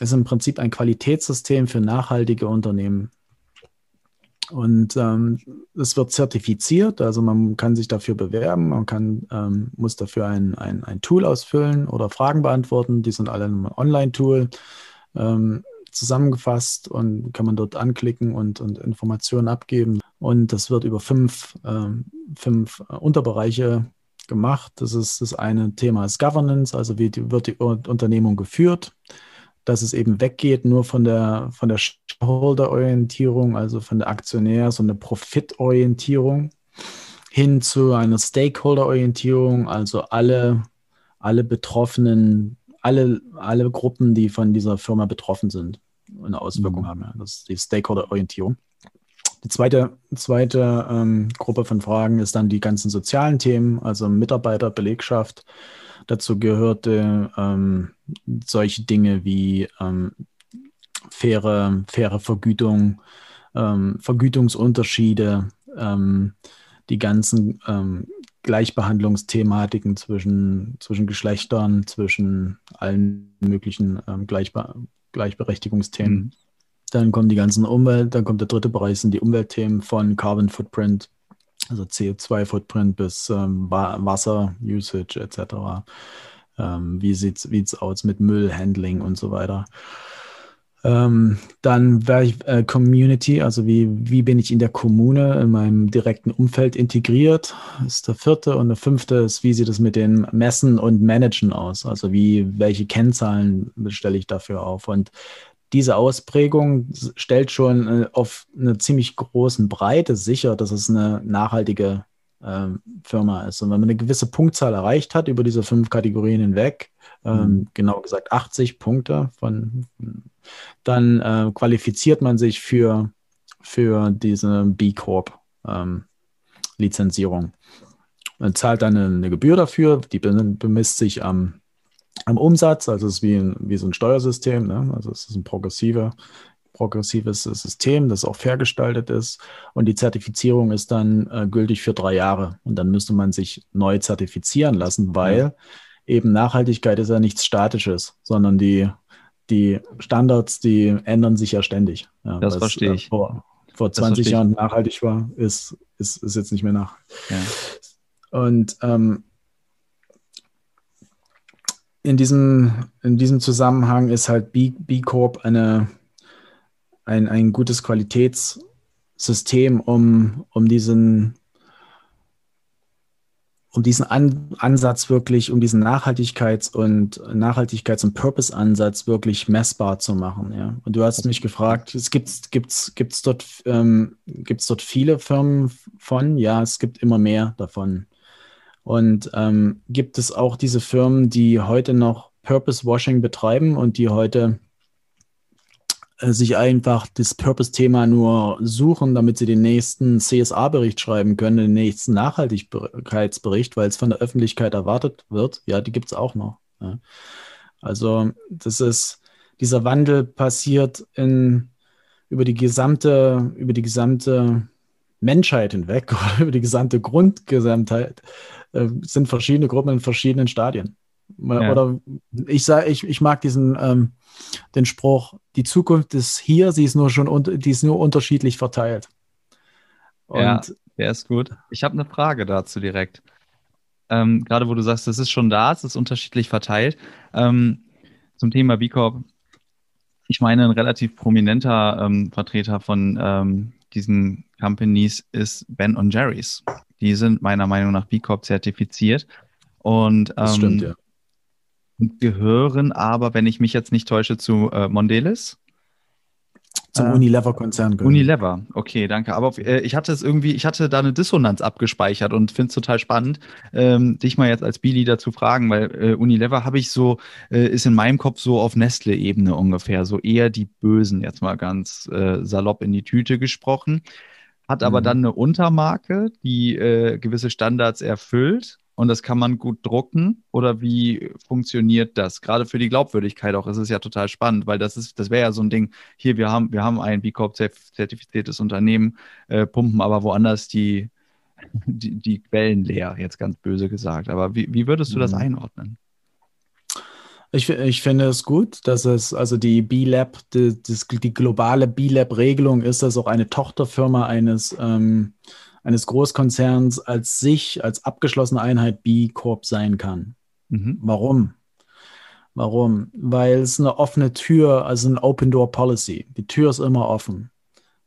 ist im Prinzip ein Qualitätssystem für nachhaltige Unternehmen. Und ähm, es wird zertifiziert, also man kann sich dafür bewerben, man kann, ähm, muss dafür ein, ein, ein Tool ausfüllen oder Fragen beantworten. Die sind alle im Online-Tool ähm, zusammengefasst und kann man dort anklicken und, und Informationen abgeben. Und das wird über fünf, ähm, fünf Unterbereiche gemacht. Das ist das eine Thema ist Governance, also wie die, wird die Unternehmung geführt dass es eben weggeht nur von der, von der Shareholder-Orientierung, also von der Aktionärs- und der Profitorientierung, hin zu einer Stakeholder-Orientierung, also alle, alle Betroffenen, alle, alle Gruppen, die von dieser Firma betroffen sind, eine Auswirkung mhm. haben. Ja. Das ist die Stakeholder-Orientierung. Die zweite, zweite ähm, Gruppe von Fragen ist dann die ganzen sozialen Themen, also Mitarbeiter, Belegschaft, Dazu gehörte ähm, solche Dinge wie ähm, faire, faire Vergütung, ähm, Vergütungsunterschiede, ähm, die ganzen ähm, Gleichbehandlungsthematiken zwischen, zwischen Geschlechtern, zwischen allen möglichen ähm, Gleichbe Gleichberechtigungsthemen. Mhm. Dann kommen die ganzen Umwelt, dann kommt der dritte Bereich, sind die Umweltthemen von Carbon Footprint, also CO2-Footprint bis ähm, Wasser-Usage etc. Ähm, wie sieht es aus mit Müllhandling und so weiter. Ähm, dann wäre ich äh, Community, also wie, wie bin ich in der Kommune, in meinem direkten Umfeld integriert, ist der vierte. Und der fünfte ist, wie sieht es mit den Messen und Managen aus? Also wie, welche Kennzahlen stelle ich dafür auf? Und diese Ausprägung stellt schon äh, auf einer ziemlich großen Breite sicher, dass es eine nachhaltige ähm, Firma ist. Und wenn man eine gewisse Punktzahl erreicht hat über diese fünf Kategorien hinweg, ähm, mhm. genau gesagt 80 Punkte, von, dann äh, qualifiziert man sich für, für diese B Corp ähm, Lizenzierung. Man zahlt dann eine, eine Gebühr dafür, die bemisst sich am am Umsatz. Also es ist wie, ein, wie so ein Steuersystem. Ne? Also es ist ein progressiver, progressives System, das auch fair gestaltet ist. Und die Zertifizierung ist dann äh, gültig für drei Jahre. Und dann müsste man sich neu zertifizieren lassen, weil ja. eben Nachhaltigkeit ist ja nichts Statisches, sondern die, die Standards, die ändern sich ja ständig. Ja, das verstehe ich. Äh, vor, vor 20 Jahren nachhaltig war, ist, ist, ist jetzt nicht mehr nach. Ja. Und ähm, in diesem, in diesem Zusammenhang ist halt B, B Corp eine, ein, ein gutes Qualitätssystem, um, um diesen, um diesen An Ansatz wirklich, um diesen Nachhaltigkeits- und Nachhaltigkeits- und Purpose-Ansatz wirklich messbar zu machen. Ja. Und du hast mich gefragt, es gibt gibt's, gibt's dort, ähm, dort viele Firmen von? Ja, es gibt immer mehr davon. Und ähm, gibt es auch diese Firmen, die heute noch Purpose Washing betreiben und die heute äh, sich einfach das Purpose-Thema nur suchen, damit sie den nächsten CSA-Bericht schreiben können, den nächsten Nachhaltigkeitsbericht, weil es von der Öffentlichkeit erwartet wird. Ja, die gibt es auch noch. Ja. Also das ist, dieser Wandel passiert in, über die gesamte, über die gesamte Menschheit hinweg oder über die gesamte Grundgesamtheit äh, sind verschiedene Gruppen in verschiedenen Stadien. Ja. Oder ich sage, ich, ich mag diesen ähm, den Spruch, die Zukunft ist hier, sie ist nur schon die ist nur unterschiedlich verteilt. Und ja, der ist gut. Ich habe eine Frage dazu direkt. Ähm, gerade wo du sagst, es ist schon da, es ist unterschiedlich verteilt. Ähm, zum Thema B Corp. Ich meine, ein relativ prominenter ähm, Vertreter von ähm, diesen Companies ist Ben und Jerry's. Die sind meiner Meinung nach B Corp zertifiziert. Und das stimmt, ähm, ja und gehören aber, wenn ich mich jetzt nicht täusche, zu äh, Mondelez. Zum äh, Unilever-Konzern gehören. Unilever, okay, danke. Aber äh, ich hatte es irgendwie, ich hatte da eine Dissonanz abgespeichert und finde es total spannend, ähm, dich mal jetzt als B-Leader zu fragen, weil äh, Unilever habe ich so, äh, ist in meinem Kopf so auf Nestle-Ebene ungefähr, so eher die Bösen, jetzt mal ganz äh, salopp in die Tüte gesprochen. Hat aber mhm. dann eine Untermarke, die gewisse Standards erfüllt und das kann man gut drucken oder wie funktioniert das? Gerade für die Glaubwürdigkeit auch ist es ja total spannend, weil das ist, das wäre ja so ein Ding, hier, wir haben, wir haben ein B Corp zertifiziertes Unternehmen, äh, pumpen aber woanders die, die, die, Quellen leer, jetzt ganz böse gesagt. Aber wie, wie würdest du das mhm. einordnen? Ich, ich finde es gut, dass es, also die B-Lab, die, die globale B-Lab-Regelung ist, dass auch eine Tochterfirma eines ähm, eines Großkonzerns als sich, als abgeschlossene Einheit B Corp sein kann. Mhm. Warum? Warum? Weil es eine offene Tür, also ein Open Door Policy. Die Tür ist immer offen.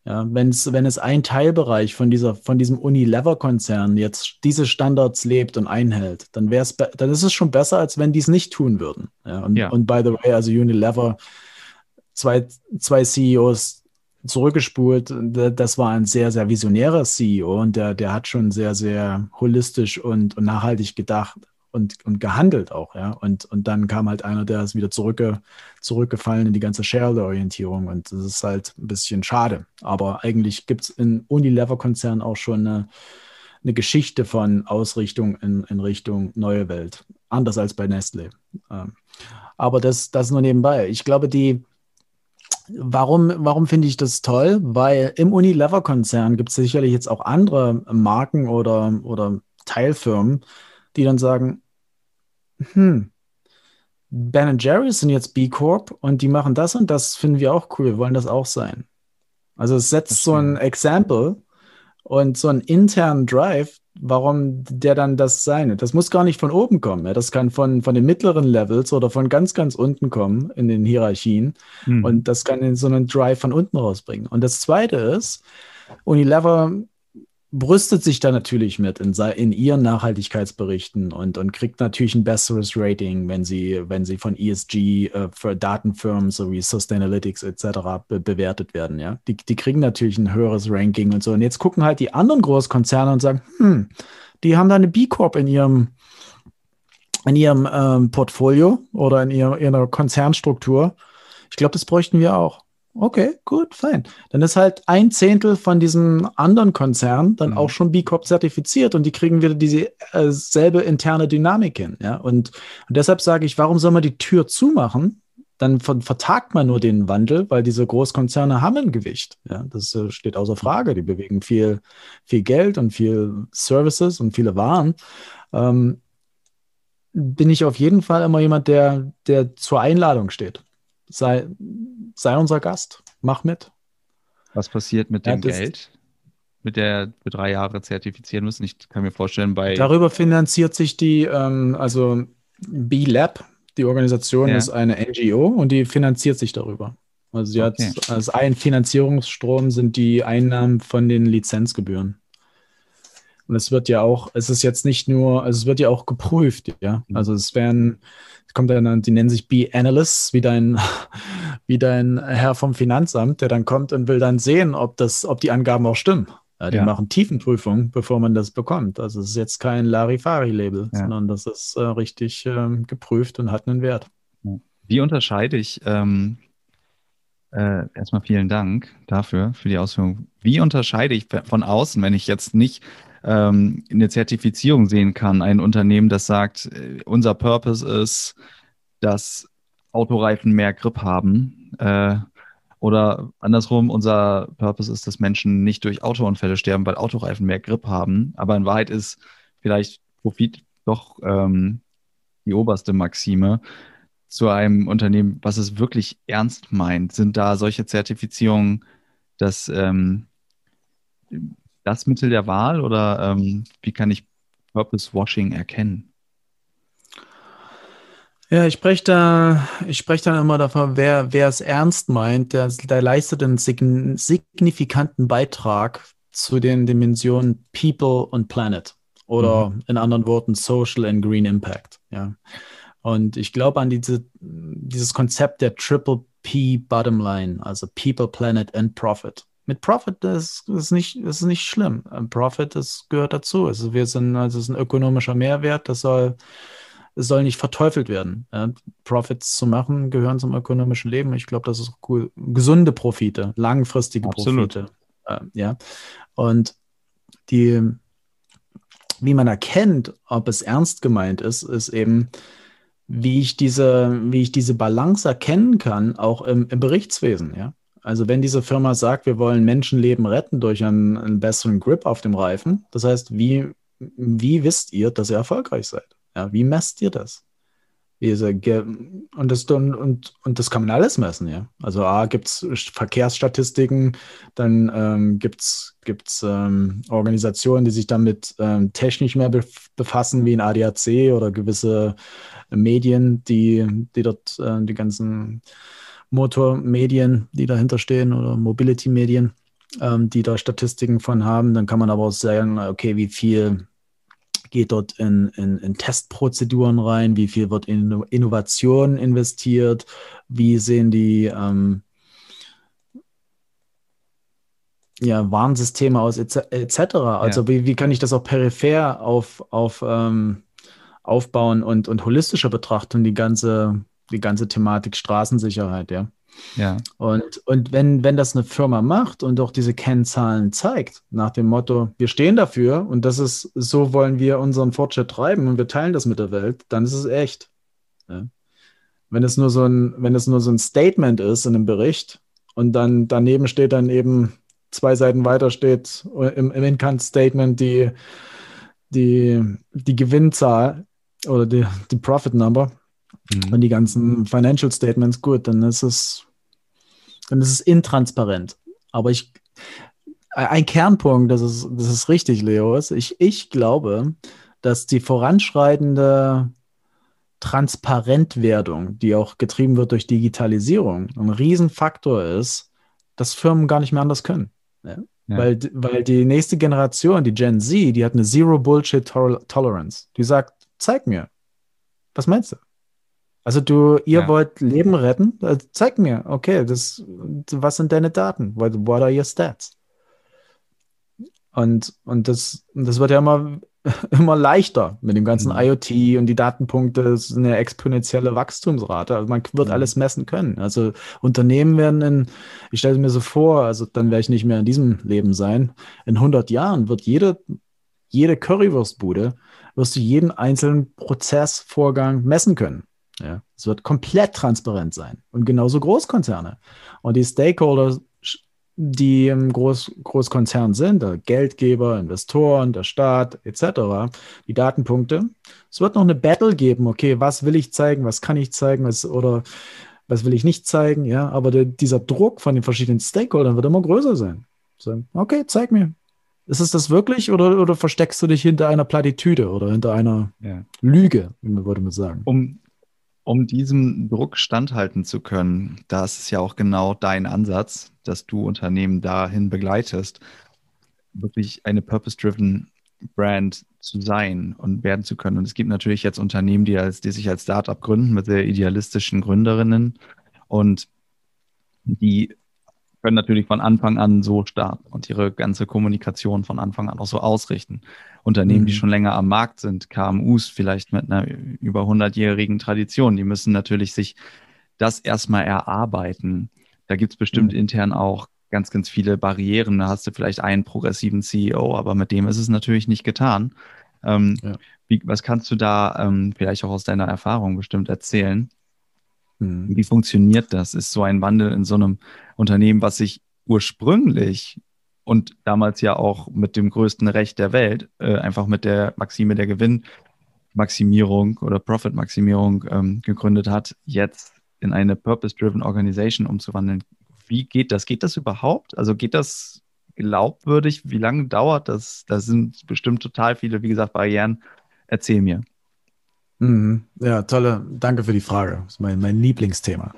Ja, wenn's, wenn es ein Teilbereich von, dieser, von diesem Unilever-Konzern jetzt diese Standards lebt und einhält, dann, wär's dann ist es schon besser, als wenn die es nicht tun würden. Ja, und, ja. und by the way, also Unilever, zwei, zwei CEOs, zurückgespult, das war ein sehr, sehr visionärer CEO und der, der hat schon sehr, sehr holistisch und, und nachhaltig gedacht und, und gehandelt auch, ja. Und, und dann kam halt einer, der ist wieder zurückge, zurückgefallen in die ganze Shareholder-Orientierung und das ist halt ein bisschen schade. Aber eigentlich gibt es in Unilever-Konzernen auch schon eine, eine Geschichte von Ausrichtung in, in Richtung neue Welt. Anders als bei Nestle. Ähm, aber das, das nur nebenbei. Ich glaube, die, Warum, warum finde ich das toll? Weil im Unilever-Konzern gibt es sicherlich jetzt auch andere Marken oder, oder Teilfirmen, die dann sagen, hm, Ben Jerry's sind jetzt B Corp und die machen das und das finden wir auch cool, wir wollen das auch sein. Also es setzt so ein Example und so einen internen Drive, warum der dann das seine. Das muss gar nicht von oben kommen. Ja. Das kann von, von den mittleren Levels oder von ganz, ganz unten kommen in den Hierarchien. Mhm. Und das kann in so einen Drive von unten rausbringen. Und das zweite ist, Unilever brüstet sich da natürlich mit in, in ihren Nachhaltigkeitsberichten und, und kriegt natürlich ein besseres Rating, wenn sie, wenn sie von ESG äh, für Datenfirmen sowie Sustainalytics etc. Be bewertet werden. Ja? Die, die kriegen natürlich ein höheres Ranking und so. Und jetzt gucken halt die anderen Großkonzerne und sagen, hm, die haben da eine B Corp in ihrem in ihrem ähm, Portfolio oder in ihrer, ihrer Konzernstruktur. Ich glaube, das bräuchten wir auch. Okay, gut, fein. Dann ist halt ein Zehntel von diesem anderen Konzern dann mhm. auch schon B Corp zertifiziert und die kriegen wieder diese äh, selbe interne Dynamik hin. Ja? Und, und deshalb sage ich, warum soll man die Tür zumachen? Dann vertagt man nur den Wandel, weil diese Großkonzerne haben ein Gewicht. Ja? Das äh, steht außer Frage. Die bewegen viel, viel Geld und viel Services und viele Waren. Ähm, bin ich auf jeden Fall immer jemand, der, der zur Einladung steht sei, sei unser Gast, mach mit. Was passiert mit dem ja, Geld? Mit der für drei Jahre zertifizieren müssen? Ich kann mir vorstellen, bei. Darüber finanziert sich die, ähm, also B-Lab, die Organisation ja. ist eine NGO und die finanziert sich darüber. Also sie okay. hat als ein Finanzierungsstrom sind die Einnahmen von den Lizenzgebühren. Und es wird ja auch, es ist jetzt nicht nur, also es wird ja auch geprüft, ja. Mhm. Also es werden kommt dann, die nennen sich B-Analysts, wie dein, wie dein Herr vom Finanzamt, der dann kommt und will dann sehen, ob das, ob die Angaben auch stimmen. Äh, die ja. machen Tiefenprüfung, bevor man das bekommt. Also es ist jetzt kein Larifari-Label, ja. sondern das ist äh, richtig äh, geprüft und hat einen Wert. Wie unterscheide ich, ähm, äh, erstmal vielen Dank dafür, für die Ausführung. Wie unterscheide ich von außen, wenn ich jetzt nicht ähm, eine Zertifizierung sehen kann, ein Unternehmen, das sagt, äh, unser Purpose ist, dass Autoreifen mehr Grip haben. Äh, oder andersrum, unser Purpose ist, dass Menschen nicht durch Autounfälle sterben, weil Autoreifen mehr Grip haben. Aber in Wahrheit ist vielleicht Profit doch ähm, die oberste Maxime zu einem Unternehmen, was es wirklich ernst meint. Sind da solche Zertifizierungen das, ähm, das Mittel der Wahl oder ähm, wie kann ich Purpose Washing erkennen? Ja, ich spreche da, ich spreche dann immer davon, wer, wer es ernst meint, der, der leistet einen signifikanten Beitrag zu den Dimensionen People und Planet oder mhm. in anderen Worten Social and Green Impact. Ja. Und ich glaube an diese, dieses Konzept der Triple P Bottom Line, also People, Planet and Profit. Mit Profit ist es nicht, ist nicht schlimm. Profit das gehört dazu. Also wir sind, also es ist ein ökonomischer Mehrwert, das soll es soll nicht verteufelt werden. Ja, Profits zu machen gehören zum ökonomischen Leben. Ich glaube, das ist cool. Gesunde Profite, langfristige Absolut. Profite. Äh, ja. Und die, wie man erkennt, ob es ernst gemeint ist, ist eben, wie ich diese, wie ich diese Balance erkennen kann, auch im, im Berichtswesen, ja. Also wenn diese Firma sagt, wir wollen Menschenleben retten durch einen, einen besseren Grip auf dem Reifen, das heißt, wie, wie wisst ihr, dass ihr erfolgreich seid? Ja, wie messt ihr das? Und das, und, und, das kann man alles messen, ja. Also A gibt es Verkehrsstatistiken, dann ähm, gibt es ähm, Organisationen, die sich damit ähm, technisch mehr befassen, wie ein ADAC oder gewisse Medien, die, die dort äh, die ganzen Motormedien, die dahinter stehen oder Mobility-Medien, ähm, die da Statistiken von haben. Dann kann man aber auch sagen, okay, wie viel geht dort in, in, in, Testprozeduren rein, wie viel wird in Innovation investiert, wie sehen die ähm, ja, Warnsysteme aus, etc. Also ja. wie, wie kann ich das auch peripher auf, auf, ähm, aufbauen und, und holistischer betrachten, die ganze, die ganze Thematik Straßensicherheit, ja. Ja. Und, und wenn, wenn das eine Firma macht und auch diese Kennzahlen zeigt, nach dem Motto, wir stehen dafür und das ist, so wollen wir unseren Fortschritt treiben und wir teilen das mit der Welt, dann ist es echt. Ja. Wenn es nur so ein, wenn es nur so ein Statement ist in einem Bericht und dann daneben steht dann eben zwei Seiten weiter steht im, im Income-Statement die, die, die Gewinnzahl oder die, die Profit Number, mhm. und die ganzen Financial Statements, gut, dann ist es, dann ist es intransparent. Aber ich, ein Kernpunkt, das ist, das ist richtig, Leo, ist, ich, ich glaube, dass die voranschreitende Transparentwerdung, die auch getrieben wird durch Digitalisierung, ein Riesenfaktor ist, dass Firmen gar nicht mehr anders können. Ja? Ja. Weil, weil die nächste Generation, die Gen Z, die hat eine Zero Bullshit Tolerance. Die sagt, zeig mir. Was meinst du? Also du, ihr ja. wollt Leben retten? Also zeig mir, okay, das, was sind deine Daten? What, what are your stats? Und, und das, das wird ja immer, immer leichter mit dem ganzen mhm. IoT und die Datenpunkte, das ist eine exponentielle Wachstumsrate. Also man wird mhm. alles messen können. Also Unternehmen werden in, ich stelle mir so vor, also dann werde ich nicht mehr in diesem Leben sein. In 100 Jahren wird jede, jede Currywurstbude, wirst du jeden einzelnen Prozessvorgang messen können. Ja, es wird komplett transparent sein. Und genauso Großkonzerne. Und die Stakeholder, die im Groß, Großkonzern sind, der Geldgeber, Investoren, der Staat etc., die Datenpunkte. Es wird noch eine Battle geben, okay, was will ich zeigen, was kann ich zeigen, was, oder was will ich nicht zeigen, ja, aber der, dieser Druck von den verschiedenen Stakeholdern wird immer größer sein. So, okay, zeig mir. Ist es das wirklich oder, oder versteckst du dich hinter einer Plattitüde oder hinter einer ja. Lüge, würde man sagen? Um, um diesem Druck standhalten zu können, da ist ja auch genau dein Ansatz, dass du Unternehmen dahin begleitest, wirklich eine purpose-driven Brand zu sein und werden zu können. Und es gibt natürlich jetzt Unternehmen, die, als, die sich als Startup gründen mit sehr idealistischen Gründerinnen und die können natürlich von Anfang an so starten und ihre ganze Kommunikation von Anfang an auch so ausrichten. Unternehmen, mhm. die schon länger am Markt sind, KMUs vielleicht mit einer über 100-jährigen Tradition, die müssen natürlich sich das erstmal erarbeiten. Da gibt es bestimmt mhm. intern auch ganz, ganz viele Barrieren. Da hast du vielleicht einen progressiven CEO, aber mit dem ist es natürlich nicht getan. Ähm, ja. wie, was kannst du da ähm, vielleicht auch aus deiner Erfahrung bestimmt erzählen? Mhm. Wie funktioniert das? Ist so ein Wandel in so einem Unternehmen, was sich ursprünglich und damals ja auch mit dem größten Recht der Welt, äh, einfach mit der Maxime der Gewinnmaximierung oder Profit-Maximierung ähm, gegründet hat, jetzt in eine Purpose-Driven Organization umzuwandeln. Wie geht das? Geht das überhaupt? Also geht das glaubwürdig? Wie lange dauert das? Da sind bestimmt total viele, wie gesagt, Barrieren. Erzähl mir. Mhm. Ja, tolle, danke für die Frage. Das ist mein, mein Lieblingsthema.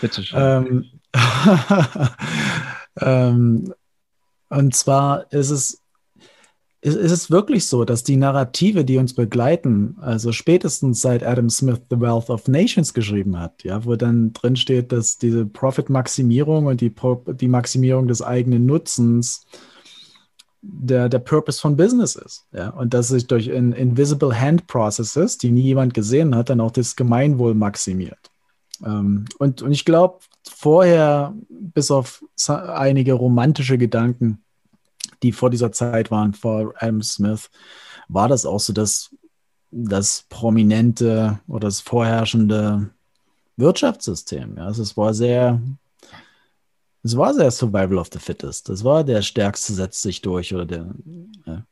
Bitte schön. Ähm, ähm, und zwar ist es, ist, ist es wirklich so, dass die Narrative, die uns begleiten, also spätestens seit Adam Smith The Wealth of Nations geschrieben hat, ja, wo dann drin steht, dass diese Profit-Maximierung und die, die Maximierung des eigenen Nutzens der, der Purpose von Business ist. Ja? Und dass sich durch in, Invisible Hand Processes, die nie jemand gesehen hat, dann auch das Gemeinwohl maximiert. Ähm, und, und ich glaube, vorher, bis auf einige romantische Gedanken, die vor dieser Zeit waren, vor Adam Smith, war das auch so das, das prominente oder das vorherrschende Wirtschaftssystem. Ja? Also es war sehr es war sehr Survival of the Fittest. Das war der Stärkste setzt sich durch oder der. Ja.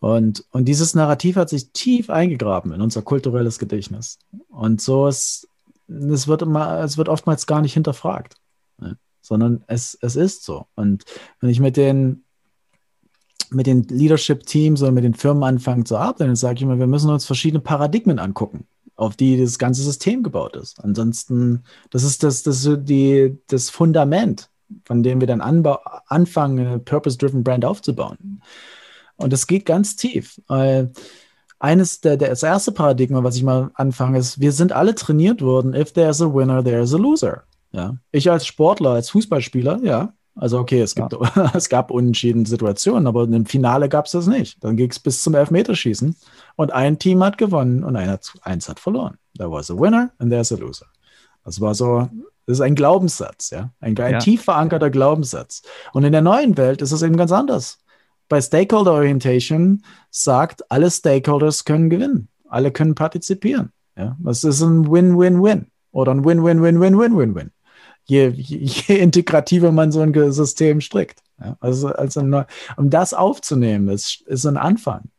Und, und dieses Narrativ hat sich tief eingegraben in unser kulturelles Gedächtnis. Und so ist, es wird immer, es wird oftmals gar nicht hinterfragt, ne? sondern es, es ist so. Und wenn ich mit den, mit den Leadership-Teams oder mit den Firmen anfange zu arbeiten, dann sage ich immer, wir müssen uns verschiedene Paradigmen angucken, auf die das ganze System gebaut ist. Ansonsten, das ist das, das, die, das Fundament von dem wir dann anfangen, eine Purpose-Driven Brand aufzubauen. Und das geht ganz tief. Eines der, der, das erste Paradigma, was ich mal anfange, ist, wir sind alle trainiert worden, if there's a winner, there's a loser. Ja. Ich als Sportler, als Fußballspieler, ja. Also okay, es, gibt, ja. es gab unentschiedene Situationen, aber im Finale gab es das nicht. Dann ging es bis zum Elfmeterschießen und ein Team hat gewonnen und ein hat, eins hat verloren. There was a winner and there's a loser. Das war so das ist ein Glaubenssatz, ja, ein, ein ja. tief verankerter Glaubenssatz. Und in der neuen Welt ist es eben ganz anders. Bei Stakeholder Orientation sagt, alle Stakeholders können gewinnen, alle können partizipieren. Ja, das ist ein Win-Win-Win oder ein Win-Win-Win-Win-Win-Win-Win. Je, je, je, integrativer man so ein System strickt. Ja, also, also um das aufzunehmen, ist, ist ein Anfang.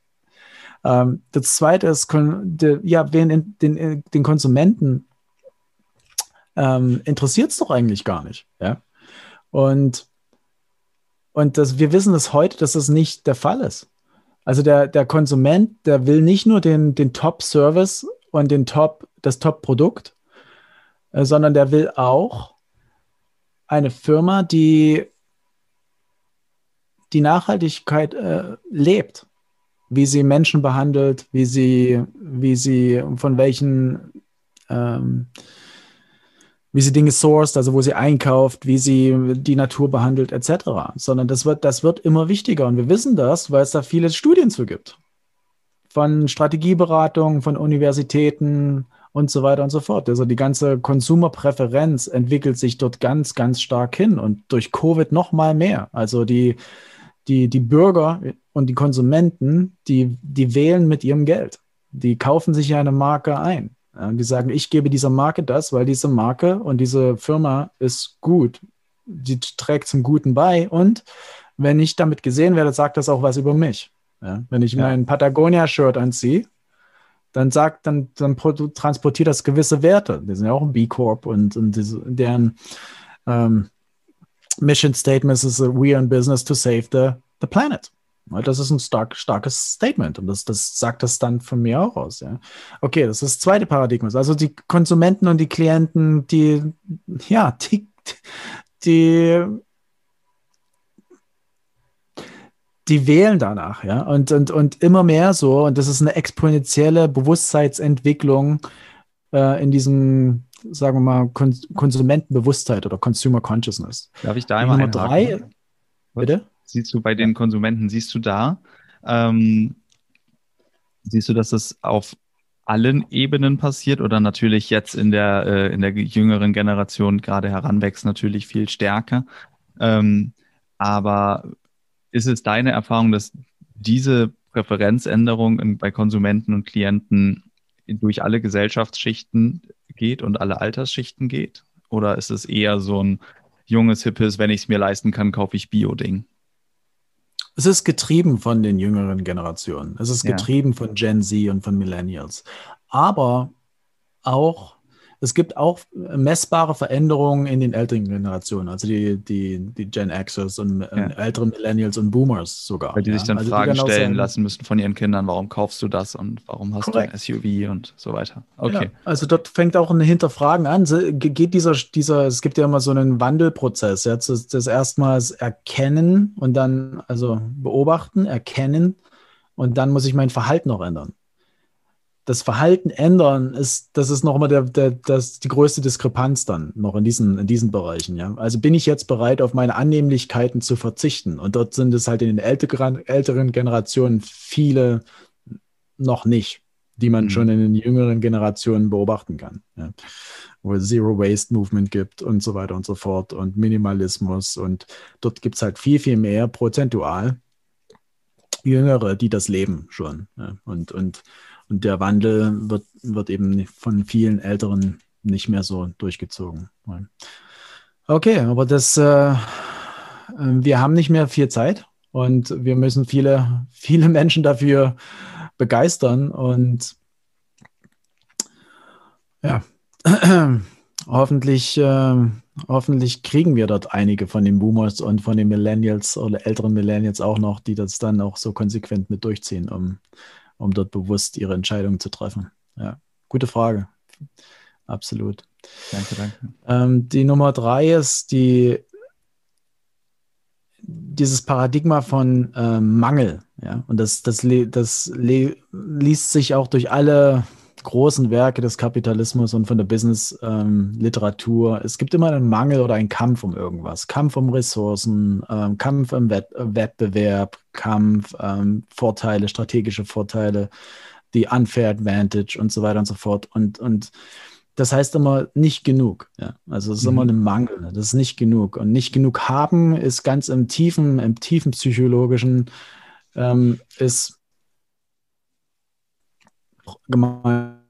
Ähm, das zweite ist, ja, den, den, den Konsumenten ähm, interessiert es doch eigentlich gar nicht. Ja? Und, und das, wir wissen es heute, dass das nicht der Fall ist. Also der, der Konsument, der will nicht nur den, den Top-Service und den Top, das Top-Produkt, äh, sondern der will auch eine Firma, die die Nachhaltigkeit äh, lebt, wie sie Menschen behandelt, wie sie, wie sie von welchen ähm, wie sie Dinge sourced, also wo sie einkauft, wie sie die Natur behandelt, etc. Sondern das wird, das wird immer wichtiger. Und wir wissen das, weil es da viele Studien zu gibt. Von Strategieberatung, von Universitäten und so weiter und so fort. Also die ganze Konsumerpräferenz entwickelt sich dort ganz, ganz stark hin und durch Covid noch mal mehr. Also die, die, die Bürger und die Konsumenten, die, die wählen mit ihrem Geld. Die kaufen sich eine Marke ein. Ja, die sagen, ich gebe dieser Marke das, weil diese Marke und diese Firma ist gut. Die trägt zum Guten bei. Und wenn ich damit gesehen werde, sagt das auch was über mich. Ja, wenn ich ja. mein Patagonia-Shirt anziehe, dann sagt, dann, dann transportiert das gewisse Werte. Die sind ja auch ein B Corp und, und diese, deren ähm, Mission Statement ist, we are in business to save the, the planet. Das ist ein stark, starkes Statement und das, das sagt das dann von mir auch aus. Ja. Okay, das ist das zweite Paradigma. Also die Konsumenten und die Klienten, die, ja, die, die, die wählen danach, ja, und, und, und immer mehr so, und das ist eine exponentielle Bewusstseinsentwicklung äh, in diesem sagen wir mal, Kon Konsumentenbewusstheit oder Consumer Consciousness. Darf ich da einmal Nummer drei, bitte? Siehst du bei den Konsumenten, siehst du da, ähm, siehst du, dass das auf allen Ebenen passiert oder natürlich jetzt in der, äh, in der jüngeren Generation gerade heranwächst natürlich viel stärker. Ähm, aber ist es deine Erfahrung, dass diese Präferenzänderung bei Konsumenten und Klienten durch alle Gesellschaftsschichten geht und alle Altersschichten geht? Oder ist es eher so ein junges, hippes, wenn ich es mir leisten kann, kaufe ich Bio-Ding? Es ist getrieben von den jüngeren Generationen. Es ist getrieben ja. von Gen Z und von Millennials. Aber auch es gibt auch messbare Veränderungen in den älteren Generationen, also die, die, die Gen Xers und ja. älteren Millennials und Boomers sogar. Weil die sich dann also Fragen stellen sagen, lassen müssen von ihren Kindern, warum kaufst du das und warum hast korrekt. du ein SUV und so weiter. Okay. Ja, also dort fängt auch ein Hinterfragen an. Geht dieser, dieser, es gibt ja immer so einen Wandelprozess. Ja, das, das erstmals erkennen und dann, also beobachten, erkennen und dann muss ich mein Verhalten noch ändern das Verhalten ändern, ist, das ist nochmal der, der, das, die größte Diskrepanz dann noch in diesen, in diesen Bereichen. Ja? Also bin ich jetzt bereit, auf meine Annehmlichkeiten zu verzichten? Und dort sind es halt in den älteren, älteren Generationen viele noch nicht, die man mhm. schon in den jüngeren Generationen beobachten kann. Ja? Wo es Zero Waste Movement gibt und so weiter und so fort und Minimalismus. Und dort gibt es halt viel, viel mehr prozentual Jüngere, die das leben schon. Ja? Und, und und der Wandel wird, wird eben von vielen Älteren nicht mehr so durchgezogen. Okay, aber das, äh, wir haben nicht mehr viel Zeit und wir müssen viele, viele Menschen dafür begeistern und ja, hoffentlich, äh, hoffentlich kriegen wir dort einige von den Boomers und von den Millennials oder älteren Millennials auch noch, die das dann auch so konsequent mit durchziehen, um um dort bewusst ihre Entscheidungen zu treffen. Ja, gute Frage. Absolut. Danke, danke. Ähm, die Nummer drei ist die, dieses Paradigma von ähm, Mangel. Ja? Und das, das, das liest sich auch durch alle großen Werke des Kapitalismus und von der Business-Literatur. Ähm, es gibt immer einen Mangel oder einen Kampf um irgendwas. Kampf um Ressourcen, ähm, Kampf im Wett Wettbewerb, Kampf, ähm, Vorteile, strategische Vorteile, die Unfair Advantage und so weiter und so fort. Und, und das heißt immer nicht genug. Ja? Also es ist mhm. immer ein Mangel. Das ist nicht genug. Und nicht genug haben ist ganz im tiefen, im tiefen psychologischen, ähm, ist gemeint,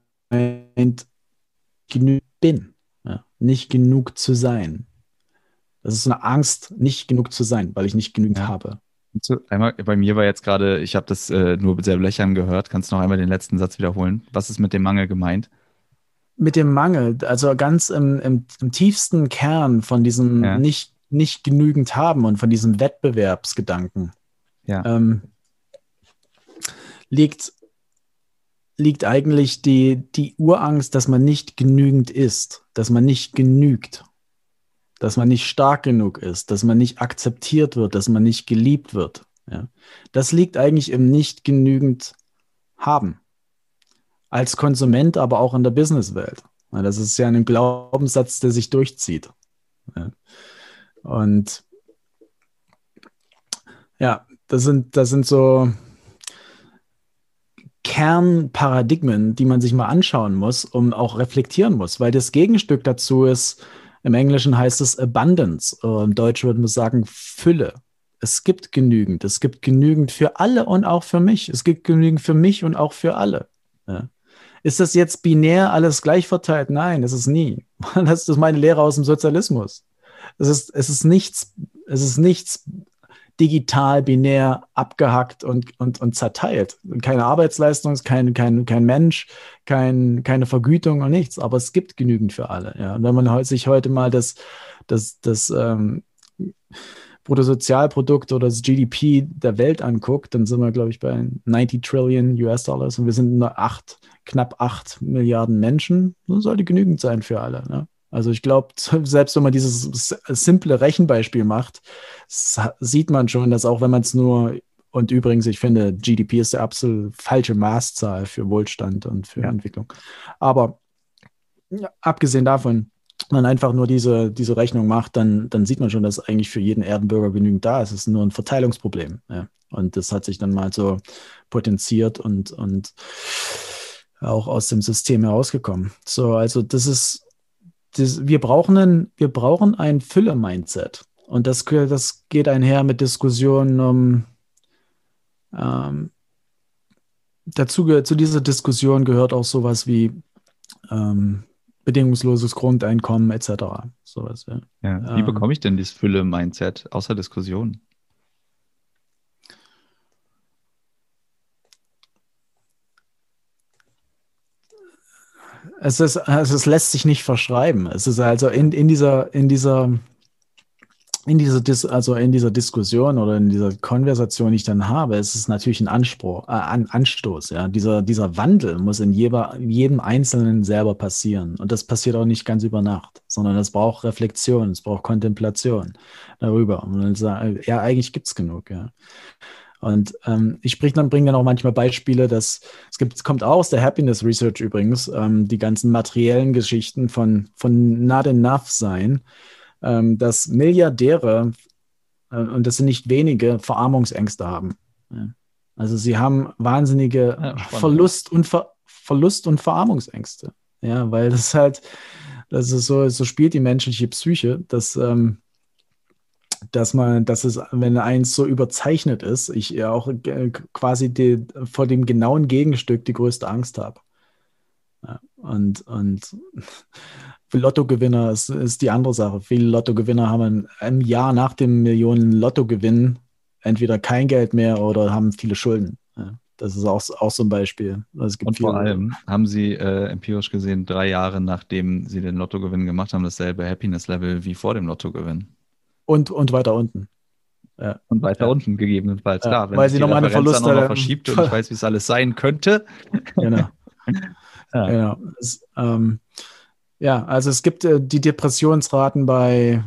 genug bin, ja, nicht genug zu sein. Das ist eine Angst, nicht genug zu sein, weil ich nicht genügend ja. habe. Einmal, bei mir war jetzt gerade, ich habe das äh, nur sehr blechern gehört. Kannst du noch einmal den letzten Satz wiederholen? Was ist mit dem Mangel gemeint? Mit dem Mangel, also ganz im, im, im tiefsten Kern von diesem ja. nicht, nicht genügend haben und von diesem Wettbewerbsgedanken ja. ähm, liegt liegt eigentlich die, die Urangst, dass man nicht genügend ist, dass man nicht genügt, dass man nicht stark genug ist, dass man nicht akzeptiert wird, dass man nicht geliebt wird. Ja. Das liegt eigentlich im nicht genügend haben. Als Konsument, aber auch in der Businesswelt. Ja, das ist ja ein Glaubenssatz, der sich durchzieht. Ja. Und ja, das sind, das sind so, Kernparadigmen, die man sich mal anschauen muss, um auch reflektieren muss, weil das Gegenstück dazu ist, im Englischen heißt es Abundance, im Deutschen würde man sagen Fülle. Es gibt genügend, es gibt genügend für alle und auch für mich. Es gibt genügend für mich und auch für alle. Ja. Ist das jetzt binär alles gleich verteilt? Nein, das ist nie. Das ist meine Lehre aus dem Sozialismus. Es ist, es ist nichts, es ist nichts digital, binär abgehackt und, und, und zerteilt. Keine Arbeitsleistung, kein, kein, kein Mensch, kein, keine Vergütung und nichts, aber es gibt genügend für alle. Ja. Und wenn man sich heute mal das, das, das ähm, Bruttosozialprodukt oder das GDP der Welt anguckt, dann sind wir, glaube ich, bei 90 Trillion US-Dollars und wir sind nur acht, knapp 8 Milliarden Menschen. Das sollte genügend sein für alle. Ne? Also ich glaube, selbst wenn man dieses simple Rechenbeispiel macht, sieht man schon, dass auch wenn man es nur, und übrigens, ich finde, GDP ist der absolut falsche Maßzahl für Wohlstand und für ja. Entwicklung. Aber abgesehen davon, man einfach nur diese, diese Rechnung macht, dann, dann sieht man schon, dass eigentlich für jeden Erdenbürger genügend da ist. Es ist nur ein Verteilungsproblem. Ja. Und das hat sich dann mal so potenziert und, und auch aus dem System herausgekommen. So, also das ist, das, wir brauchen ein, wir brauchen ein Fülle-Mindset. Und das, das geht einher mit Diskussionen um ähm, dazu zu dieser Diskussion gehört auch sowas wie ähm, bedingungsloses Grundeinkommen etc. Sowas, ja. ja wie ähm, bekomme ich denn dieses Fülle-Mindset außer Diskussion? Es, ist, also es lässt sich nicht verschreiben. Es ist also in, in dieser, in dieser in dieser, Dis also in dieser Diskussion oder in dieser Konversation, die ich dann habe, ist es natürlich ein Anspruch, äh, ein Anstoß. Ja? Dieser, dieser Wandel muss in jeder, jedem Einzelnen selber passieren. Und das passiert auch nicht ganz über Nacht, sondern es braucht Reflexion, es braucht Kontemplation darüber. Und dann sagen, ja, eigentlich gibt es genug. Ja. Und ähm, ich sprich dann, bringe dann auch manchmal Beispiele, dass es gibt, es kommt auch aus der Happiness Research übrigens, ähm, die ganzen materiellen Geschichten von, von not enough sein ähm, dass Milliardäre, äh, und das sind nicht wenige, Verarmungsängste haben. Ja. Also sie haben wahnsinnige ja, Verlust, und Ver Verlust und Verarmungsängste. Ja, weil das halt, das ist so, so spielt die menschliche Psyche, dass, ähm, dass man, dass es, wenn eins so überzeichnet ist, ich ja auch äh, quasi die, vor dem genauen Gegenstück die größte Angst habe. Ja, und, und Lottogewinner ist, ist die andere Sache. Viele Lottogewinner haben im Jahr nach dem Millionen Lottogewinn entweder kein Geld mehr oder haben viele Schulden. Ja, das ist auch, auch so ein Beispiel. Also Und vor allem haben sie äh, empirisch gesehen drei Jahre nachdem sie den Lottogewinn gemacht haben, dasselbe Happiness-Level wie vor dem Lottogewinn. Und, und weiter unten. Ja. Und weiter ja. unten gegebenenfalls. Ja, Klar, weil sie nochmal eine Verlust noch verschiebt und ich weiß, wie es alles sein könnte. Genau. ja. genau. Das, ähm, ja, also es gibt äh, die Depressionsraten bei,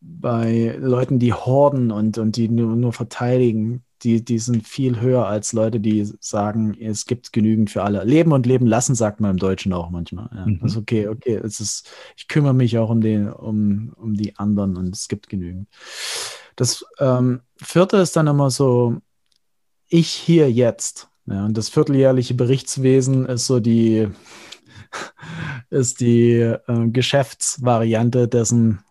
bei Leuten, die horden und, und die nur, nur verteidigen, die, die sind viel höher als Leute, die sagen, es gibt genügend für alle. Leben und leben lassen, sagt man im Deutschen auch manchmal. Ja. Mhm. Also okay, okay, es ist, ich kümmere mich auch um, den, um, um die anderen und es gibt genügend. Das ähm, vierte ist dann immer so, ich hier jetzt. Ja, und das vierteljährliche Berichtswesen ist so die, ist die äh, Geschäftsvariante dessen.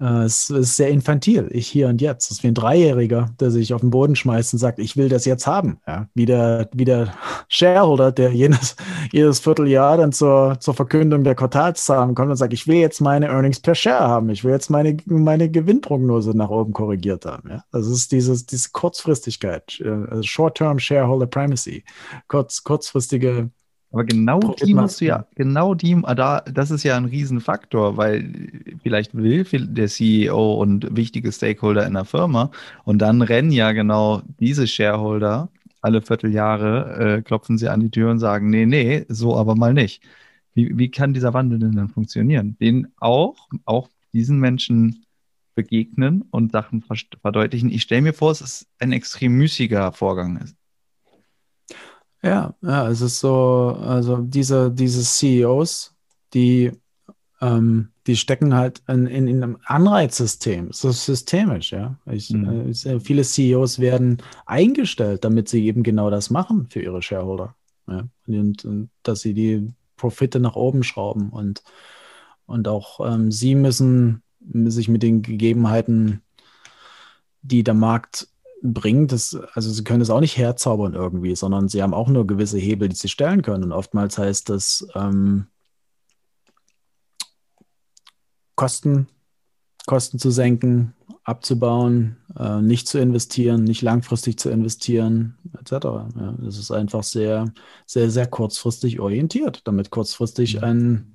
Äh, es ist sehr infantil, ich hier und jetzt. Es ist wie ein Dreijähriger, der sich auf den Boden schmeißt und sagt, ich will das jetzt haben. Ja, wie, der, wie der Shareholder, der jedes, jedes Vierteljahr dann zur, zur Verkündung der Quartalszahlen kommt und sagt, ich will jetzt meine Earnings per Share haben. Ich will jetzt meine, meine Gewinnprognose nach oben korrigiert haben. Ja, das ist dieses, diese Kurzfristigkeit, äh, also Short-Term Shareholder Primacy, kurz, kurzfristige aber genau die musst du ja, genau die, da, das ist ja ein Riesenfaktor, weil vielleicht will der CEO und wichtige Stakeholder in der Firma und dann rennen ja genau diese Shareholder alle Vierteljahre, äh, klopfen sie an die Tür und sagen, nee, nee, so aber mal nicht. Wie, wie kann dieser Wandel denn dann funktionieren? Den auch, auch diesen Menschen begegnen und Sachen verdeutlichen. Ich stelle mir vor, es ist ein extrem müßiger Vorgang. Ja, ja, es ist so, also diese, diese CEOs, die, ähm, die stecken halt in, in, in einem Anreizsystem, so systemisch, ja. Ich, mhm. äh, viele CEOs werden eingestellt, damit sie eben genau das machen für ihre Shareholder. Ja? Und, und dass sie die Profite nach oben schrauben und, und auch ähm, sie müssen sich mit den Gegebenheiten, die der Markt bringt, das, also sie können es auch nicht herzaubern irgendwie, sondern sie haben auch nur gewisse Hebel, die sie stellen können. Und oftmals heißt das ähm, Kosten, Kosten zu senken, abzubauen, äh, nicht zu investieren, nicht langfristig zu investieren, etc. Ja, das ist einfach sehr, sehr, sehr kurzfristig orientiert, damit kurzfristig mhm. ein,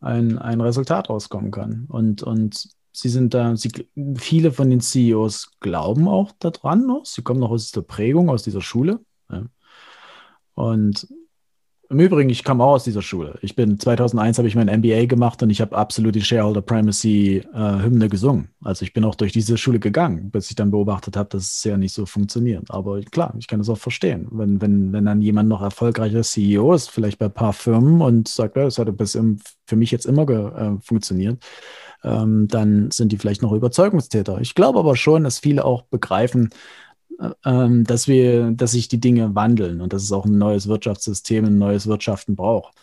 ein, ein Resultat rauskommen kann. Und, und sie sind da, sie, viele von den CEOs glauben auch daran noch. Sie kommen noch aus der Prägung, aus dieser Schule. Ja. Und im Übrigen, ich komme auch aus dieser Schule. Ich bin 2001 habe ich mein MBA gemacht und ich habe absolut die Shareholder Primacy äh, Hymne gesungen. Also ich bin auch durch diese Schule gegangen, bis ich dann beobachtet habe, dass es ja nicht so funktioniert. Aber klar, ich kann das auch verstehen. Wenn, wenn, wenn dann jemand noch erfolgreicher CEO ist, vielleicht bei ein paar Firmen und sagt, ja, das hat bis für mich jetzt immer äh, funktioniert, ähm, dann sind die vielleicht noch Überzeugungstäter. Ich glaube aber schon, dass viele auch begreifen, ähm, dass wir, dass sich die Dinge wandeln und dass es auch ein neues Wirtschaftssystem, ein neues Wirtschaften braucht.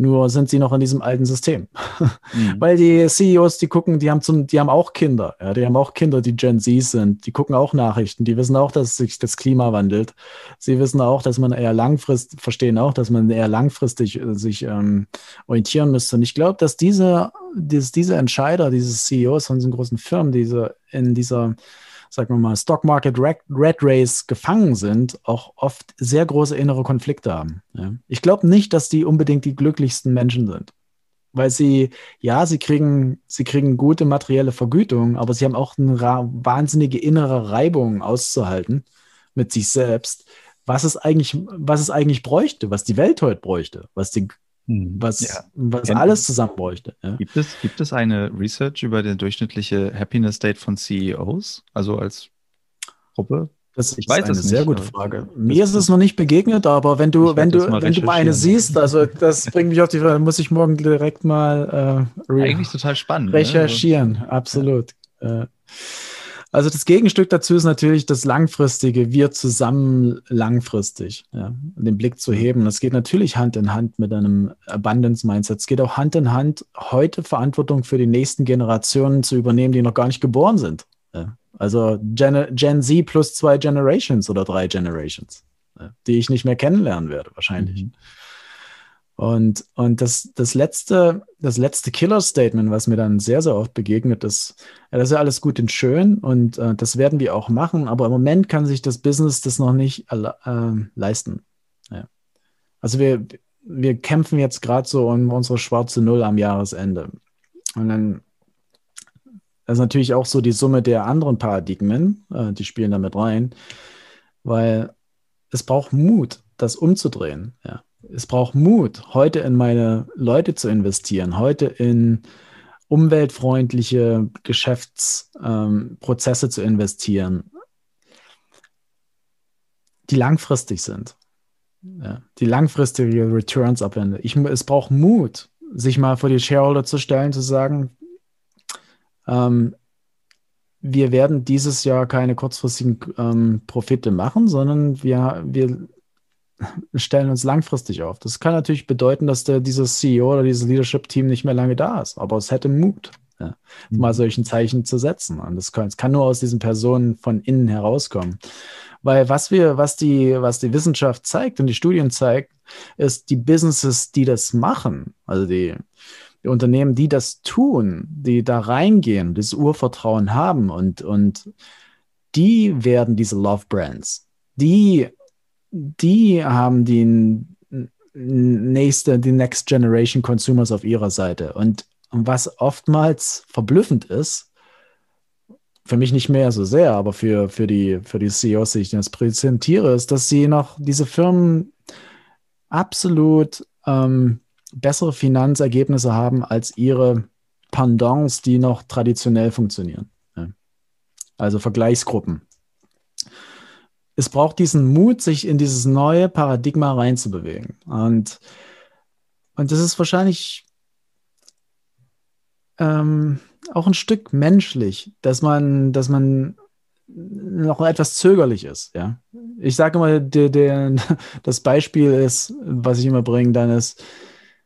Nur sind sie noch in diesem alten System. Mhm. Weil die CEOs, die gucken, die haben, zum, die haben auch Kinder. Ja, die haben auch Kinder, die Gen Z sind. Die gucken auch Nachrichten. Die wissen auch, dass sich das Klima wandelt. Sie wissen auch, dass man eher langfristig, verstehen auch, dass man eher langfristig äh, sich ähm, orientieren müsste. Und ich glaube, dass diese, dass diese Entscheider, diese CEOs von diesen großen Firmen, diese in dieser sagen wir mal, Stock Market Red, Race gefangen sind, auch oft sehr große innere Konflikte haben. Ja. Ich glaube nicht, dass die unbedingt die glücklichsten Menschen sind. Weil sie, ja, sie kriegen, sie kriegen gute materielle Vergütung, aber sie haben auch eine wahnsinnige innere Reibung auszuhalten mit sich selbst, was es eigentlich, was es eigentlich bräuchte, was die Welt heute bräuchte, was die. Was, ja. was alles zusammen bräuchte. Ja. Gibt, es, gibt es eine Research über den durchschnittliche Happiness State von CEOs, also als Gruppe? Das ich ist weiß eine sehr gute Frage. Mir ist es noch nicht begegnet, aber wenn du, wenn du, wenn du mal eine siehst, also das bringt mich auf die Frage, muss ich morgen direkt mal äh, eigentlich total spannend. Ne? Recherchieren, ne? absolut. Ja. Äh, also das Gegenstück dazu ist natürlich das Langfristige, wir zusammen langfristig, ja, den Blick zu heben. Das geht natürlich Hand in Hand mit einem Abundance-Mindset. Es geht auch Hand in Hand, heute Verantwortung für die nächsten Generationen zu übernehmen, die noch gar nicht geboren sind. Ja. Also Gen, Gen, Z plus zwei Generations oder drei Generations, ja, die ich nicht mehr kennenlernen werde, wahrscheinlich. Mhm. Und, und das, das letzte, das letzte Killer-Statement, was mir dann sehr, sehr oft begegnet, ist, ja, das ist ja alles gut und schön und äh, das werden wir auch machen, aber im Moment kann sich das Business das noch nicht äh, leisten. Ja. Also wir, wir kämpfen jetzt gerade so um unsere schwarze Null am Jahresende. Und dann ist natürlich auch so die Summe der anderen Paradigmen, äh, die spielen damit rein, weil es braucht Mut, das umzudrehen. Ja es braucht Mut, heute in meine Leute zu investieren, heute in umweltfreundliche Geschäftsprozesse ähm, zu investieren, die langfristig sind, ja, die langfristige Returns abwenden. Ich, es braucht Mut, sich mal vor die Shareholder zu stellen, zu sagen, ähm, wir werden dieses Jahr keine kurzfristigen ähm, Profite machen, sondern wir, wir stellen uns langfristig auf. Das kann natürlich bedeuten, dass der, dieses CEO oder dieses Leadership-Team nicht mehr lange da ist, aber es hätte Mut, ja, mhm. mal solchen Zeichen zu setzen. Und das kann, das kann nur aus diesen Personen von innen herauskommen. Weil was wir, was die, was die Wissenschaft zeigt und die Studien zeigt, ist die Businesses, die das machen, also die, die Unternehmen, die das tun, die da reingehen, das Urvertrauen haben und, und die werden diese Love Brands. Die die haben die nächste, die Next Generation Consumers auf ihrer Seite. Und was oftmals verblüffend ist, für mich nicht mehr so sehr, aber für, für, die, für die CEOs, die ich das präsentiere, ist, dass sie noch diese Firmen absolut ähm, bessere Finanzergebnisse haben als ihre Pendants, die noch traditionell funktionieren. Also Vergleichsgruppen es braucht diesen Mut, sich in dieses neue Paradigma reinzubewegen. Und, und das ist wahrscheinlich ähm, auch ein Stück menschlich, dass man, dass man noch etwas zögerlich ist. Ja? Ich sage immer, der, der, das Beispiel ist, was ich immer bringe, dann ist,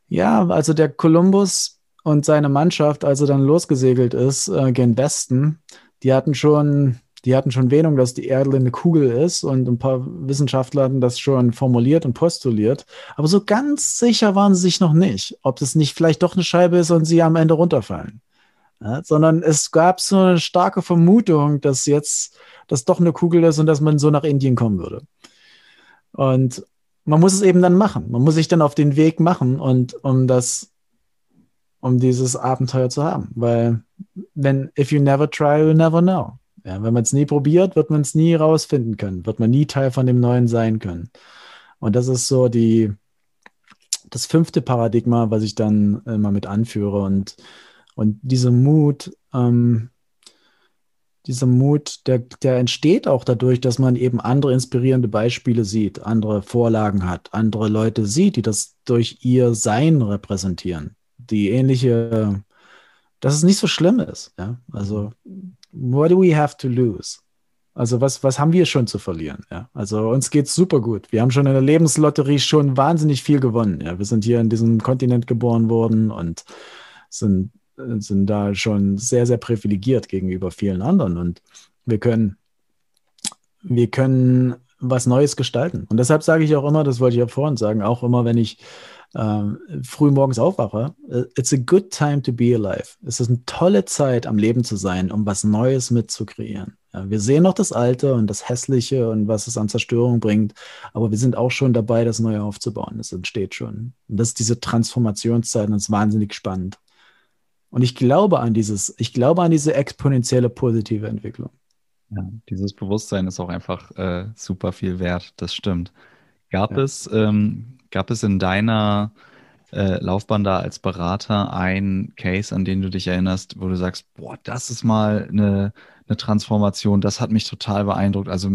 ja, also der Kolumbus und seine Mannschaft, als er dann losgesegelt ist äh, gen Westen, die hatten schon die hatten schon Wähnung, dass die Erde eine Kugel ist und ein paar Wissenschaftler hatten das schon formuliert und postuliert. Aber so ganz sicher waren sie sich noch nicht, ob es nicht vielleicht doch eine Scheibe ist und sie am Ende runterfallen. Ja, sondern es gab so eine starke Vermutung, dass jetzt das doch eine Kugel ist und dass man so nach Indien kommen würde. Und man muss es eben dann machen. Man muss sich dann auf den Weg machen und um das, um dieses Abenteuer zu haben. Weil wenn, if you never try, you'll never know. Ja, wenn man es nie probiert, wird man es nie rausfinden können, wird man nie Teil von dem Neuen sein können. Und das ist so die, das fünfte Paradigma, was ich dann immer mit anführe. Und, und dieser Mut, ähm, dieser Mut, der, der entsteht auch dadurch, dass man eben andere inspirierende Beispiele sieht, andere Vorlagen hat, andere Leute sieht, die das durch ihr Sein repräsentieren, die ähnliche, dass es nicht so schlimm ist. Ja? Also, what do we have to lose? Also was, was haben wir schon zu verlieren? Ja? Also uns geht es super gut. Wir haben schon in der Lebenslotterie schon wahnsinnig viel gewonnen. Ja? Wir sind hier in diesem Kontinent geboren worden und sind, sind da schon sehr, sehr privilegiert gegenüber vielen anderen. Und wir können, wir können was Neues gestalten. Und deshalb sage ich auch immer, das wollte ich ja vorhin sagen, auch immer, wenn ich ähm, früh morgens aufwache, äh, it's a good time to be alive. Es ist eine tolle Zeit, am Leben zu sein, um was Neues mitzukreieren. Ja, wir sehen noch das Alte und das Hässliche und was es an Zerstörung bringt, aber wir sind auch schon dabei, das Neue aufzubauen. Das entsteht schon. Und das ist diese Transformationszeit und das ist wahnsinnig spannend. Und ich glaube an dieses, ich glaube an diese exponentielle positive Entwicklung. Ja, dieses Bewusstsein ist auch einfach äh, super viel wert, das stimmt. Gab ja. es ähm, Gab es in deiner äh, Laufbahn da als Berater ein Case, an den du dich erinnerst, wo du sagst, boah, das ist mal eine, eine Transformation, das hat mich total beeindruckt, also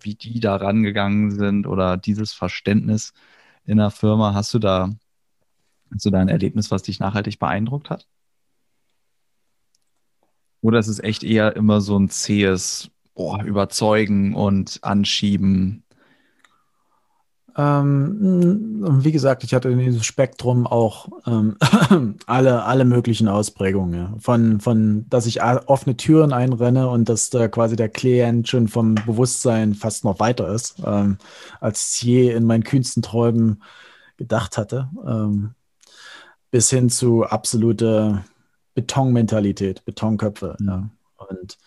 wie die da rangegangen sind oder dieses Verständnis in der Firma, hast du da, hast du da ein Erlebnis, was dich nachhaltig beeindruckt hat? Oder ist es echt eher immer so ein zähes, boah, überzeugen und anschieben? Ähm, wie gesagt, ich hatte in diesem Spektrum auch ähm, alle, alle möglichen Ausprägungen. Von, von, dass ich offene Türen einrenne und dass da quasi der Klient schon vom Bewusstsein fast noch weiter ist, ähm, als ich je in meinen kühnsten Träumen gedacht hatte, ähm, bis hin zu absolute Betonmentalität, Betonköpfe. Ja. Und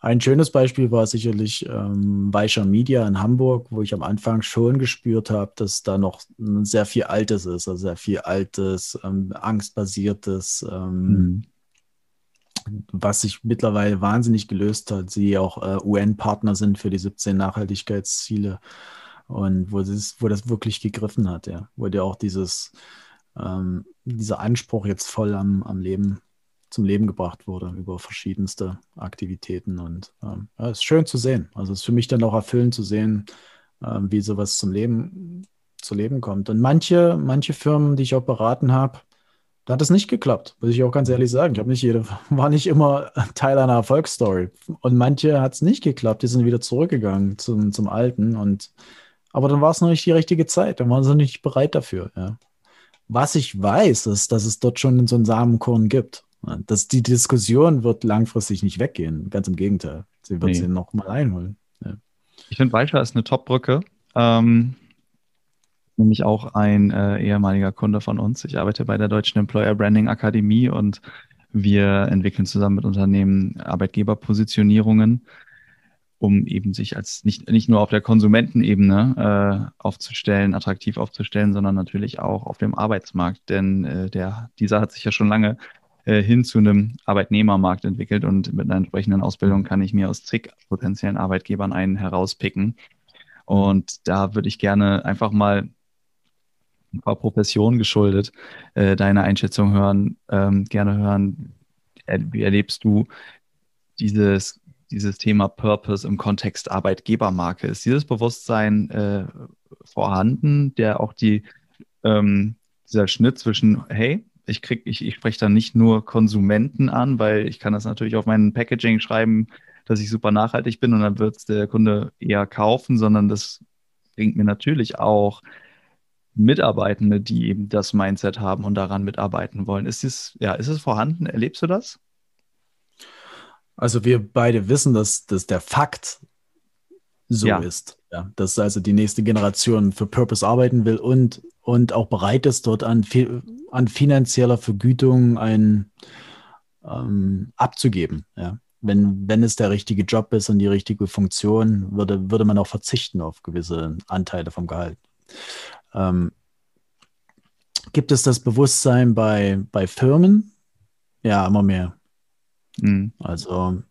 ein schönes Beispiel war sicherlich ähm, Weicher Media in Hamburg, wo ich am Anfang schon gespürt habe, dass da noch sehr viel Altes ist, also sehr viel Altes, ähm, Angstbasiertes, ähm, mhm. was sich mittlerweile wahnsinnig gelöst hat. Sie auch äh, UN-Partner sind für die 17 Nachhaltigkeitsziele und wo das, wo das wirklich gegriffen hat, ja, wo dir auch dieses, ähm, dieser Anspruch jetzt voll am, am Leben zum Leben gebracht wurde über verschiedenste Aktivitäten. Und ähm, ja, ist schön zu sehen. Also es ist für mich dann auch erfüllend zu sehen, ähm, wie sowas zum Leben zu Leben kommt. Und manche, manche Firmen, die ich auch beraten habe, da hat es nicht geklappt, muss ich auch ganz ehrlich sagen. Ich habe nicht jede, war nicht immer Teil einer Erfolgsstory. Und manche hat es nicht geklappt, die sind wieder zurückgegangen zum, zum Alten. Und aber dann war es noch nicht die richtige Zeit, dann waren sie nicht bereit dafür. Ja. Was ich weiß, ist, dass es dort schon so einen Samenkorn gibt. Das, die Diskussion wird langfristig nicht weggehen. Ganz im Gegenteil. Sie wird nee. sie nochmal einholen. Ja. Ich finde, Walter ist eine Top-Brücke. Ähm, nämlich auch ein äh, ehemaliger Kunde von uns. Ich arbeite bei der Deutschen Employer Branding Akademie und wir entwickeln zusammen mit Unternehmen Arbeitgeberpositionierungen, um eben sich als nicht, nicht nur auf der Konsumentenebene äh, aufzustellen, attraktiv aufzustellen, sondern natürlich auch auf dem Arbeitsmarkt. Denn äh, der, dieser hat sich ja schon lange äh, hin zu einem Arbeitnehmermarkt entwickelt und mit einer entsprechenden Ausbildung kann ich mir aus zig potenziellen Arbeitgebern einen herauspicken. Und da würde ich gerne einfach mal ein paar Professionen geschuldet äh, deine Einschätzung hören, ähm, gerne hören. Wie erlebst du dieses, dieses Thema Purpose im Kontext Arbeitgebermarke? Ist dieses Bewusstsein äh, vorhanden, der auch die, ähm, dieser Schnitt zwischen, hey, ich krieg, ich, ich spreche da nicht nur Konsumenten an, weil ich kann das natürlich auf mein Packaging schreiben, dass ich super nachhaltig bin und dann wird es der Kunde eher kaufen, sondern das bringt mir natürlich auch Mitarbeitende, die eben das Mindset haben und daran mitarbeiten wollen. Ist es, ja, ist es vorhanden? Erlebst du das? Also wir beide wissen, dass, dass der Fakt so ja. ist. Ja, dass also die nächste Generation für Purpose arbeiten will und und auch bereit ist, dort an, an finanzieller Vergütung ein, ähm, abzugeben. Ja. Wenn, wenn es der richtige Job ist und die richtige Funktion, würde, würde man auch verzichten auf gewisse Anteile vom Gehalt. Ähm, gibt es das Bewusstsein bei, bei Firmen? Ja, immer mehr. Mhm. Also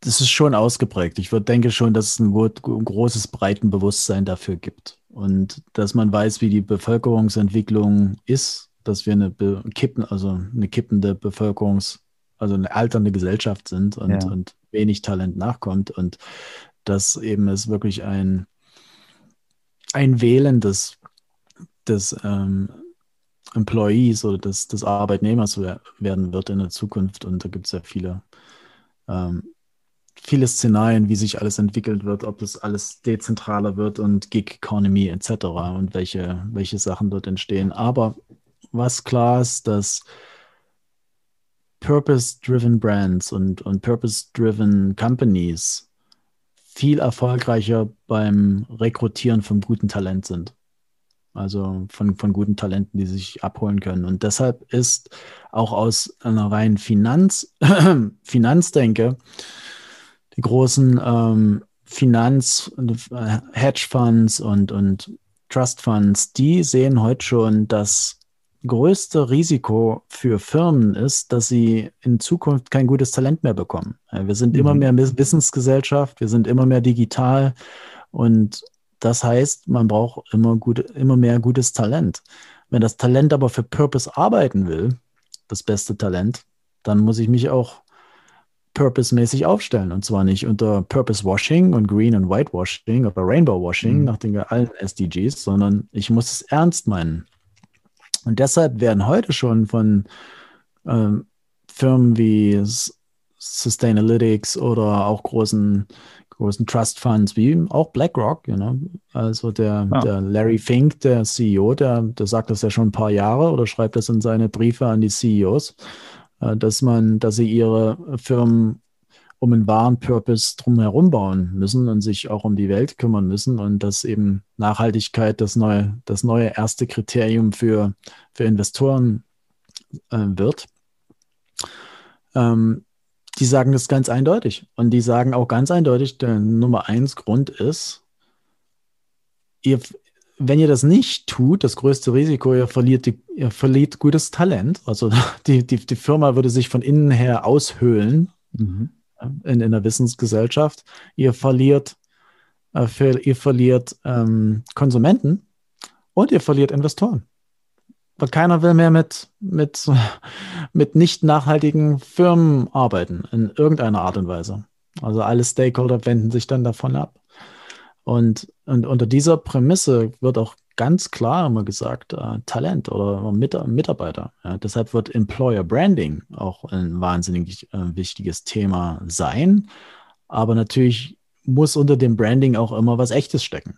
das ist schon ausgeprägt. Ich würde denke schon, dass es ein, ein großes Breitenbewusstsein dafür gibt. Und dass man weiß, wie die Bevölkerungsentwicklung ist, dass wir eine Be kippen, also eine kippende Bevölkerungs, also eine alternde Gesellschaft sind und, ja. und wenig Talent nachkommt und dass eben es wirklich ein, ein Wählen des, des ähm, Employees oder des, des Arbeitnehmers werden wird in der Zukunft. Und da gibt es ja viele, ähm, viele Szenarien, wie sich alles entwickelt wird, ob es alles dezentraler wird und Gig Economy etc. und welche, welche Sachen dort entstehen. Aber was klar ist, dass Purpose-driven Brands und, und Purpose-driven Companies viel erfolgreicher beim Rekrutieren von guten Talent sind. Also von, von guten Talenten, die sich abholen können. Und deshalb ist auch aus einer reinen Finanz, Finanzdenke die großen ähm, Finanz- Hedgefonds und, und Trust Funds, die sehen heute schon, dass größte Risiko für Firmen ist, dass sie in Zukunft kein gutes Talent mehr bekommen. Wir sind mhm. immer mehr Wissensgesellschaft, wir sind immer mehr digital und das heißt, man braucht immer, gut, immer mehr gutes Talent. Wenn das Talent aber für Purpose arbeiten will, das beste Talent, dann muss ich mich auch purpose-mäßig aufstellen. Und zwar nicht unter Purpose-Washing und Green- und White-Washing oder Rainbow-Washing mhm. nach den allen SDGs, sondern ich muss es ernst meinen. Und deshalb werden heute schon von ähm, Firmen wie Sustainalytics oder auch großen, großen Trust Funds wie auch BlackRock, you know? also der, ja. der Larry Fink, der CEO, der, der sagt das ja schon ein paar Jahre oder schreibt das in seine Briefe an die CEOs, dass man, dass sie ihre Firmen um einen wahren Purpose drumherum bauen müssen und sich auch um die Welt kümmern müssen und dass eben Nachhaltigkeit das neue, das neue erste Kriterium für, für Investoren äh, wird. Ähm, die sagen das ganz eindeutig und die sagen auch ganz eindeutig, der Nummer eins Grund ist, ihr, wenn ihr das nicht tut, das größte Risiko, ihr verliert, die, ihr verliert gutes Talent. Also die, die, die Firma würde sich von innen her aushöhlen. Mhm in, in der Wissensgesellschaft. Ihr verliert, äh, für, ihr verliert ähm, Konsumenten und ihr verliert Investoren. Weil keiner will mehr mit, mit, mit nicht nachhaltigen Firmen arbeiten, in irgendeiner Art und Weise. Also alle Stakeholder wenden sich dann davon ab. Und, und unter dieser Prämisse wird auch ganz klar immer gesagt, äh, Talent oder Mit Mitarbeiter. Ja, deshalb wird Employer Branding auch ein wahnsinnig äh, wichtiges Thema sein. Aber natürlich muss unter dem Branding auch immer was Echtes stecken.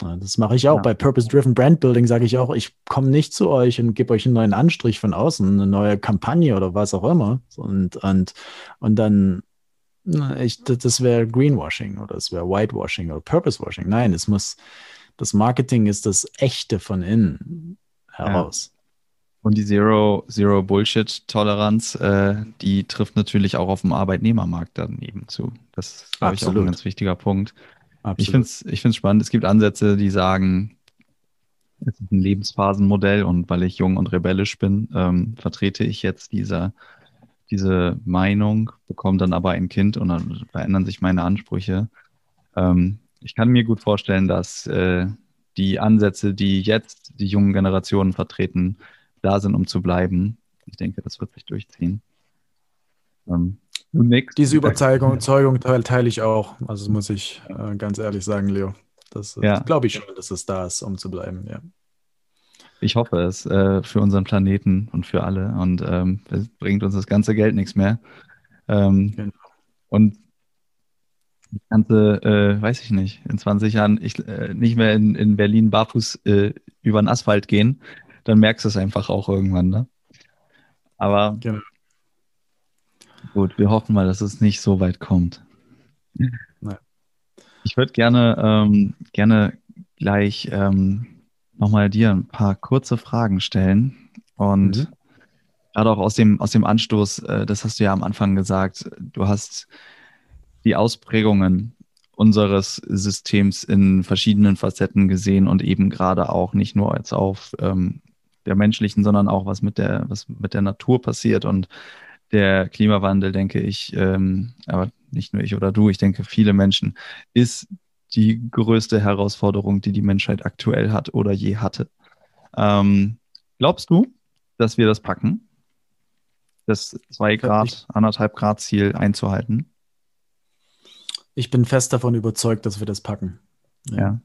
Ja, das mache ich auch. Ja. Bei Purpose-Driven Brand Building sage ich auch, ich komme nicht zu euch und gebe euch einen neuen Anstrich von außen, eine neue Kampagne oder was auch immer. Und, und, und dann ich, das wäre Greenwashing oder es wäre Whitewashing oder Purpose-Washing. Nein, es muss, das Marketing ist das Echte von innen heraus. Ja. Und die Zero, Zero Bullshit-Toleranz, äh, die trifft natürlich auch auf dem Arbeitnehmermarkt dann eben zu. Das ist, glaube ich, auch ein ganz wichtiger Punkt. Absolut. Ich finde es ich find's spannend. Es gibt Ansätze, die sagen, es ist ein Lebensphasenmodell und weil ich jung und rebellisch bin, ähm, vertrete ich jetzt diese, diese Meinung, bekomme dann aber ein Kind und dann verändern sich meine Ansprüche. Ähm, ich kann mir gut vorstellen, dass äh, die Ansätze, die jetzt die jungen Generationen vertreten, da sind, um zu bleiben. Ich denke, das wird sich durchziehen. Ähm, Diese Überzeugung teile, teile ich auch. Also muss ich äh, ganz ehrlich sagen, Leo. Das, ja. glaube ich schon, dass es da ist, um zu bleiben. Ja. Ich hoffe es äh, für unseren Planeten und für alle. Und ähm, es bringt uns das ganze Geld nichts mehr. Ähm, genau. Und das Ganze, äh, weiß ich nicht, in 20 Jahren ich, äh, nicht mehr in, in Berlin barfuß äh, über den Asphalt gehen, dann merkst du es einfach auch irgendwann, ne? Aber genau. gut, wir hoffen mal, dass es nicht so weit kommt. Nein. Ich würde gerne, ähm, gerne gleich ähm, nochmal dir ein paar kurze Fragen stellen. Und mhm. gerade auch aus dem, aus dem Anstoß, äh, das hast du ja am Anfang gesagt, du hast die Ausprägungen unseres Systems in verschiedenen Facetten gesehen und eben gerade auch nicht nur jetzt auf ähm, der menschlichen, sondern auch was mit der, was mit der Natur passiert und der Klimawandel, denke ich, ähm, aber nicht nur ich oder du, ich denke viele Menschen, ist die größte Herausforderung, die die Menschheit aktuell hat oder je hatte. Ähm, glaubst du, dass wir das packen? Das 2 Grad, anderthalb Grad Ziel einzuhalten? Ich bin fest davon überzeugt, dass wir das packen. Ja. ja.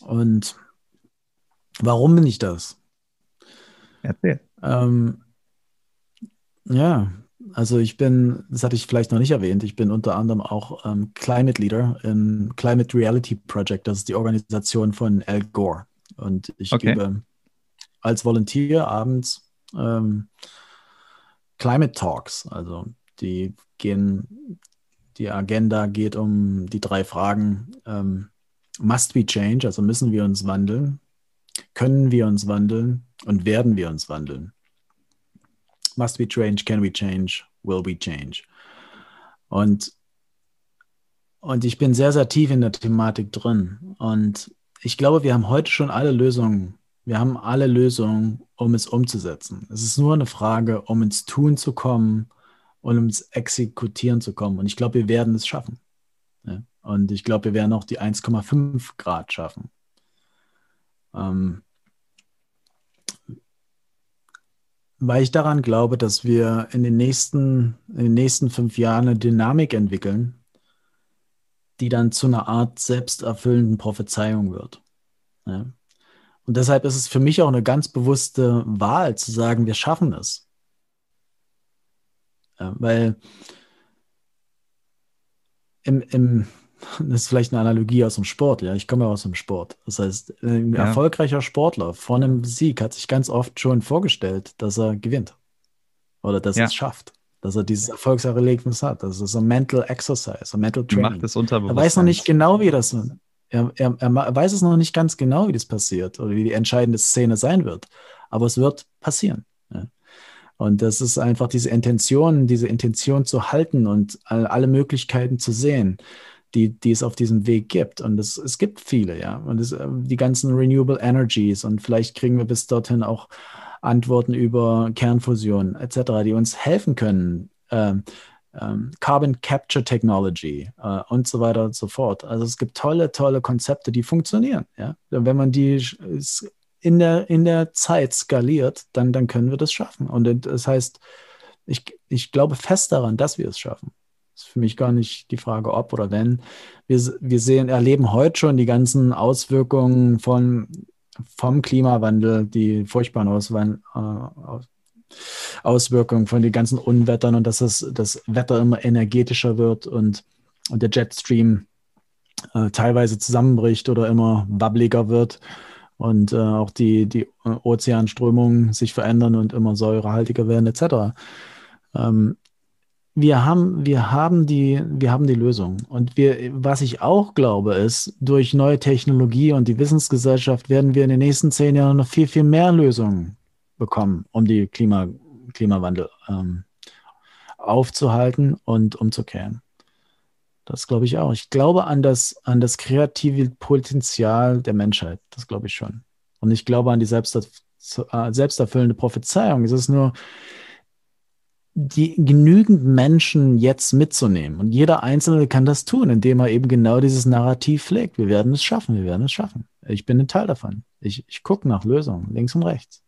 Und warum bin ich das? Erzähl. Ähm, ja, also ich bin, das hatte ich vielleicht noch nicht erwähnt, ich bin unter anderem auch ähm, Climate Leader im Climate Reality Project. Das ist die Organisation von Al Gore. Und ich okay. gebe als Volunteer abends ähm, Climate Talks. Also die gehen, die Agenda geht um die drei Fragen. Ähm, must we change? Also müssen wir uns wandeln? Können wir uns wandeln? Und werden wir uns wandeln? Must we change? Can we change? Will we change? Und, und ich bin sehr, sehr tief in der Thematik drin. Und ich glaube, wir haben heute schon alle Lösungen. Wir haben alle Lösungen, um es umzusetzen. Es ist nur eine Frage, um ins Tun zu kommen und ins Exekutieren zu kommen. Und ich glaube, wir werden es schaffen. Und ich glaube, wir werden auch die 1,5 Grad schaffen. Ähm, weil ich daran glaube, dass wir in den nächsten, in den nächsten fünf Jahren eine Dynamik entwickeln, die dann zu einer Art selbsterfüllenden Prophezeiung wird. Ja. Und deshalb ist es für mich auch eine ganz bewusste Wahl zu sagen, wir schaffen es. Ja, weil im, im, das ist vielleicht eine Analogie aus dem Sport, ja. Ich komme ja aus dem Sport. Das heißt, ein ja. erfolgreicher Sportler vor einem Sieg hat sich ganz oft schon vorgestellt, dass er gewinnt. Oder dass ja. er es schafft. Dass er dieses Erfolgserlebnis hat. Das ist ein Mental Exercise, ein Mental Training. Macht das Er weiß noch nicht genau, wie das. Er, er, er weiß es noch nicht ganz genau, wie das passiert oder wie die entscheidende Szene sein wird. Aber es wird passieren. Ja. Und das ist einfach diese Intention, diese Intention zu halten und alle Möglichkeiten zu sehen die, die es auf diesem Weg gibt. Und es, es gibt viele, ja. Und es, ähm, die ganzen Renewable Energies und vielleicht kriegen wir bis dorthin auch Antworten über Kernfusion etc., die uns helfen können. Ähm, ähm, Carbon Capture Technology äh, und so weiter und so fort. Also es gibt tolle, tolle Konzepte, die funktionieren. Ja? Wenn man die in der, in der Zeit skaliert, dann, dann können wir das schaffen. Und das heißt, ich, ich glaube fest daran, dass wir es schaffen ist für mich gar nicht die Frage, ob oder wenn. Wir, wir sehen, erleben heute schon die ganzen Auswirkungen von, vom Klimawandel, die furchtbaren Auswand, äh, Auswirkungen von den ganzen Unwettern und dass das, das Wetter immer energetischer wird und, und der Jetstream äh, teilweise zusammenbricht oder immer wabbliger wird und äh, auch die, die Ozeanströmungen sich verändern und immer säurehaltiger werden etc. Ähm, wir haben, wir haben die, wir haben die Lösung. Und wir, was ich auch glaube, ist, durch neue Technologie und die Wissensgesellschaft werden wir in den nächsten zehn Jahren noch viel, viel mehr Lösungen bekommen, um die Klima, Klimawandel ähm, aufzuhalten und umzukehren. Das glaube ich auch. Ich glaube an das, an das kreative Potenzial der Menschheit. Das glaube ich schon. Und ich glaube an die äh, selbsterfüllende Prophezeiung. Es ist nur, die genügend Menschen jetzt mitzunehmen. Und jeder Einzelne kann das tun, indem er eben genau dieses Narrativ pflegt. Wir werden es schaffen, wir werden es schaffen. Ich bin ein Teil davon. Ich, ich gucke nach Lösungen, links und rechts.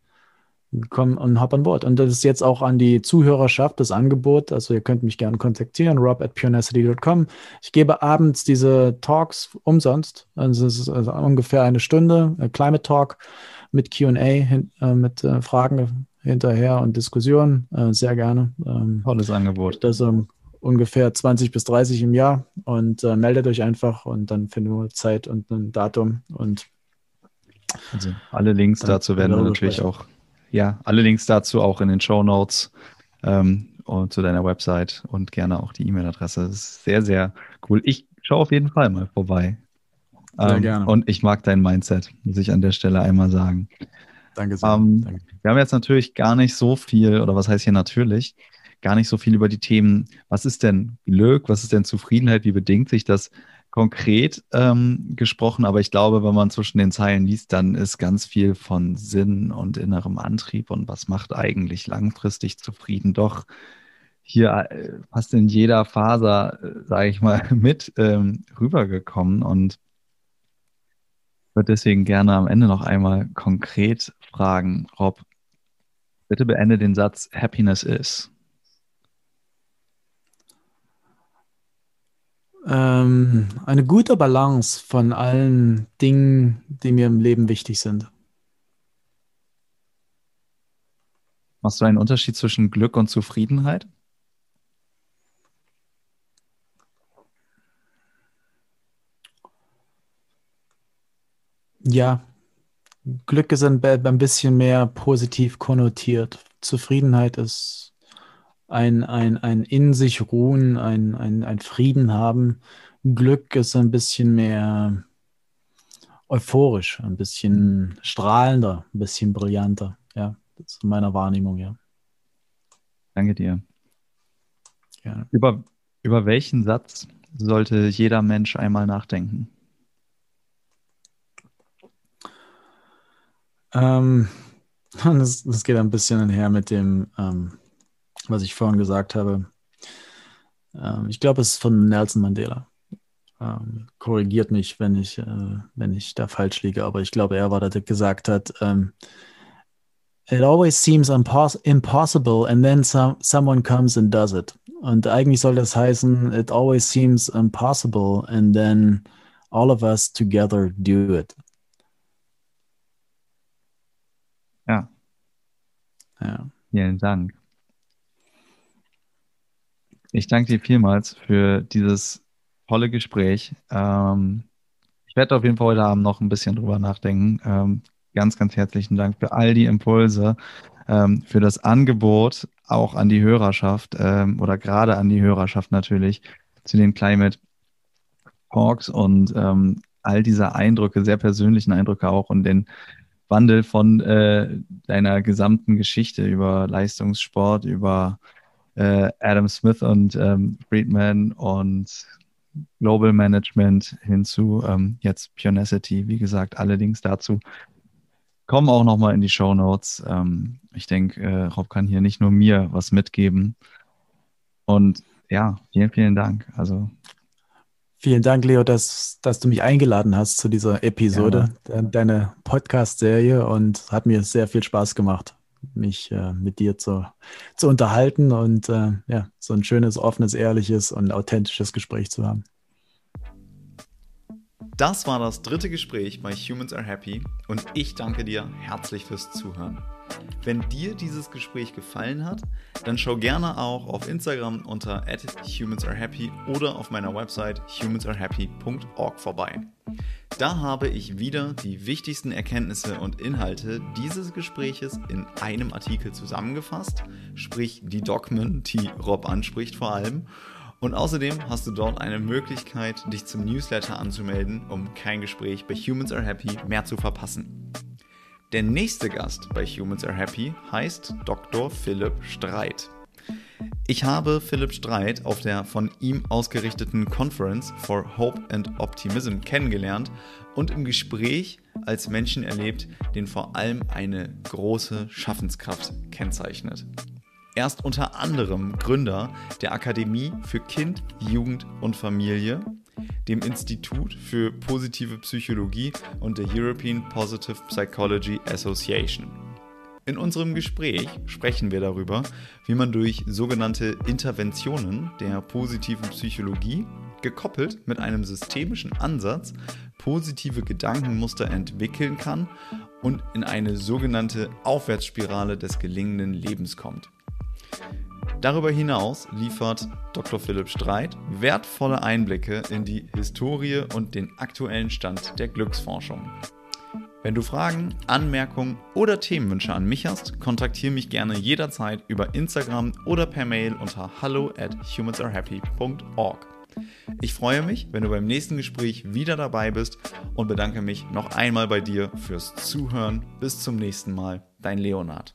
Komm und hop an Bord. Und das ist jetzt auch an die Zuhörerschaft das Angebot. Also ihr könnt mich gerne kontaktieren, rob at purenacity.com. Ich gebe abends diese Talks umsonst. Also es ist also ungefähr eine Stunde, Climate Talk mit QA, äh, mit äh, Fragen hinterher und Diskussionen. Äh, sehr gerne. Ähm, Tolles Angebot. Das um, ungefähr 20 bis 30 im Jahr und äh, meldet euch einfach und dann finden wir Zeit und ein Datum und also alle Links dazu werden wir natürlich auch, ja, alle Links dazu auch in den Show Notes ähm, und zu deiner Website und gerne auch die E-Mail-Adresse. Das ist sehr, sehr cool. Ich schaue auf jeden Fall mal vorbei. Sehr ähm, gerne. Und ich mag dein Mindset, muss ich an der Stelle einmal sagen. Danke sehr. Ähm, Danke. Wir haben jetzt natürlich gar nicht so viel, oder was heißt hier natürlich, gar nicht so viel über die Themen, was ist denn Glück, was ist denn Zufriedenheit, wie bedingt sich das konkret ähm, gesprochen, aber ich glaube, wenn man zwischen den Zeilen liest, dann ist ganz viel von Sinn und innerem Antrieb. Und was macht eigentlich langfristig zufrieden? Doch hier äh, fast in jeder Faser, äh, sage ich mal, mit ähm, rübergekommen. Und würde deswegen gerne am Ende noch einmal konkret fragen, Rob, bitte beende den Satz Happiness is. Ähm, eine gute Balance von allen Dingen, die mir im Leben wichtig sind. Machst du einen Unterschied zwischen Glück und Zufriedenheit? Ja, Glück ist ein, ein bisschen mehr positiv konnotiert. Zufriedenheit ist ein, ein, ein in sich ruhen, ein, ein, ein Frieden haben. Glück ist ein bisschen mehr euphorisch, ein bisschen strahlender, ein bisschen brillanter. Ja, das ist meiner Wahrnehmung, ja. Danke dir. Ja. Über, über welchen Satz sollte jeder Mensch einmal nachdenken? Ähm, das, das, geht ein bisschen einher mit dem, ähm, was ich vorhin gesagt habe. Ähm, ich glaube, es ist von Nelson Mandela. Ähm, korrigiert mich, wenn ich, äh, wenn ich da falsch liege, aber ich glaube, er war der, der gesagt hat, ähm, It always seems impossible and then some, someone comes and does it. Und eigentlich soll das heißen, it always seems impossible and then all of us together do it. Ja. Ja. Vielen Dank. Ich danke dir vielmals für dieses tolle Gespräch. Ähm, ich werde auf jeden Fall heute Abend noch ein bisschen drüber nachdenken. Ähm, ganz, ganz herzlichen Dank für all die Impulse, ähm, für das Angebot auch an die Hörerschaft ähm, oder gerade an die Hörerschaft natürlich zu den Climate Talks und ähm, all diese Eindrücke, sehr persönlichen Eindrücke auch und den Wandel von äh, deiner gesamten Geschichte über Leistungssport, über äh, Adam Smith und ähm, Friedman und Global Management hinzu ähm, jetzt Pionacity. Wie gesagt, alle Links dazu kommen auch nochmal in die Show Notes. Ähm, ich denke, äh, Rob kann hier nicht nur mir was mitgeben. Und ja, vielen, vielen Dank. Also Vielen Dank, Leo, dass, dass du mich eingeladen hast zu dieser Episode, ja. deine Podcast-Serie und hat mir sehr viel Spaß gemacht, mich äh, mit dir zu, zu unterhalten und äh, ja, so ein schönes, offenes, ehrliches und authentisches Gespräch zu haben. Das war das dritte Gespräch bei Humans Are Happy und ich danke dir herzlich fürs Zuhören. Wenn dir dieses Gespräch gefallen hat, dann schau gerne auch auf Instagram unter @humansarehappy oder auf meiner Website humansarehappy.org vorbei. Da habe ich wieder die wichtigsten Erkenntnisse und Inhalte dieses Gespräches in einem Artikel zusammengefasst, sprich die Dogmen, die Rob anspricht vor allem. Und außerdem hast du dort eine Möglichkeit, dich zum Newsletter anzumelden, um kein Gespräch bei Humans Are Happy mehr zu verpassen. Der nächste Gast bei Humans Are Happy heißt Dr. Philipp Streit. Ich habe Philipp Streit auf der von ihm ausgerichteten Conference for Hope and Optimism kennengelernt und im Gespräch als Menschen erlebt, den vor allem eine große Schaffenskraft kennzeichnet. Er ist unter anderem Gründer der Akademie für Kind, Jugend und Familie dem Institut für positive Psychologie und der European Positive Psychology Association. In unserem Gespräch sprechen wir darüber, wie man durch sogenannte Interventionen der positiven Psychologie, gekoppelt mit einem systemischen Ansatz, positive Gedankenmuster entwickeln kann und in eine sogenannte Aufwärtsspirale des gelingenden Lebens kommt. Darüber hinaus liefert Dr. Philipp Streit wertvolle Einblicke in die Historie und den aktuellen Stand der Glücksforschung. Wenn du Fragen, Anmerkungen oder Themenwünsche an mich hast, kontaktiere mich gerne jederzeit über Instagram oder per Mail unter hallo at humansarehappy.org. Ich freue mich, wenn du beim nächsten Gespräch wieder dabei bist und bedanke mich noch einmal bei dir fürs Zuhören. Bis zum nächsten Mal, dein Leonard.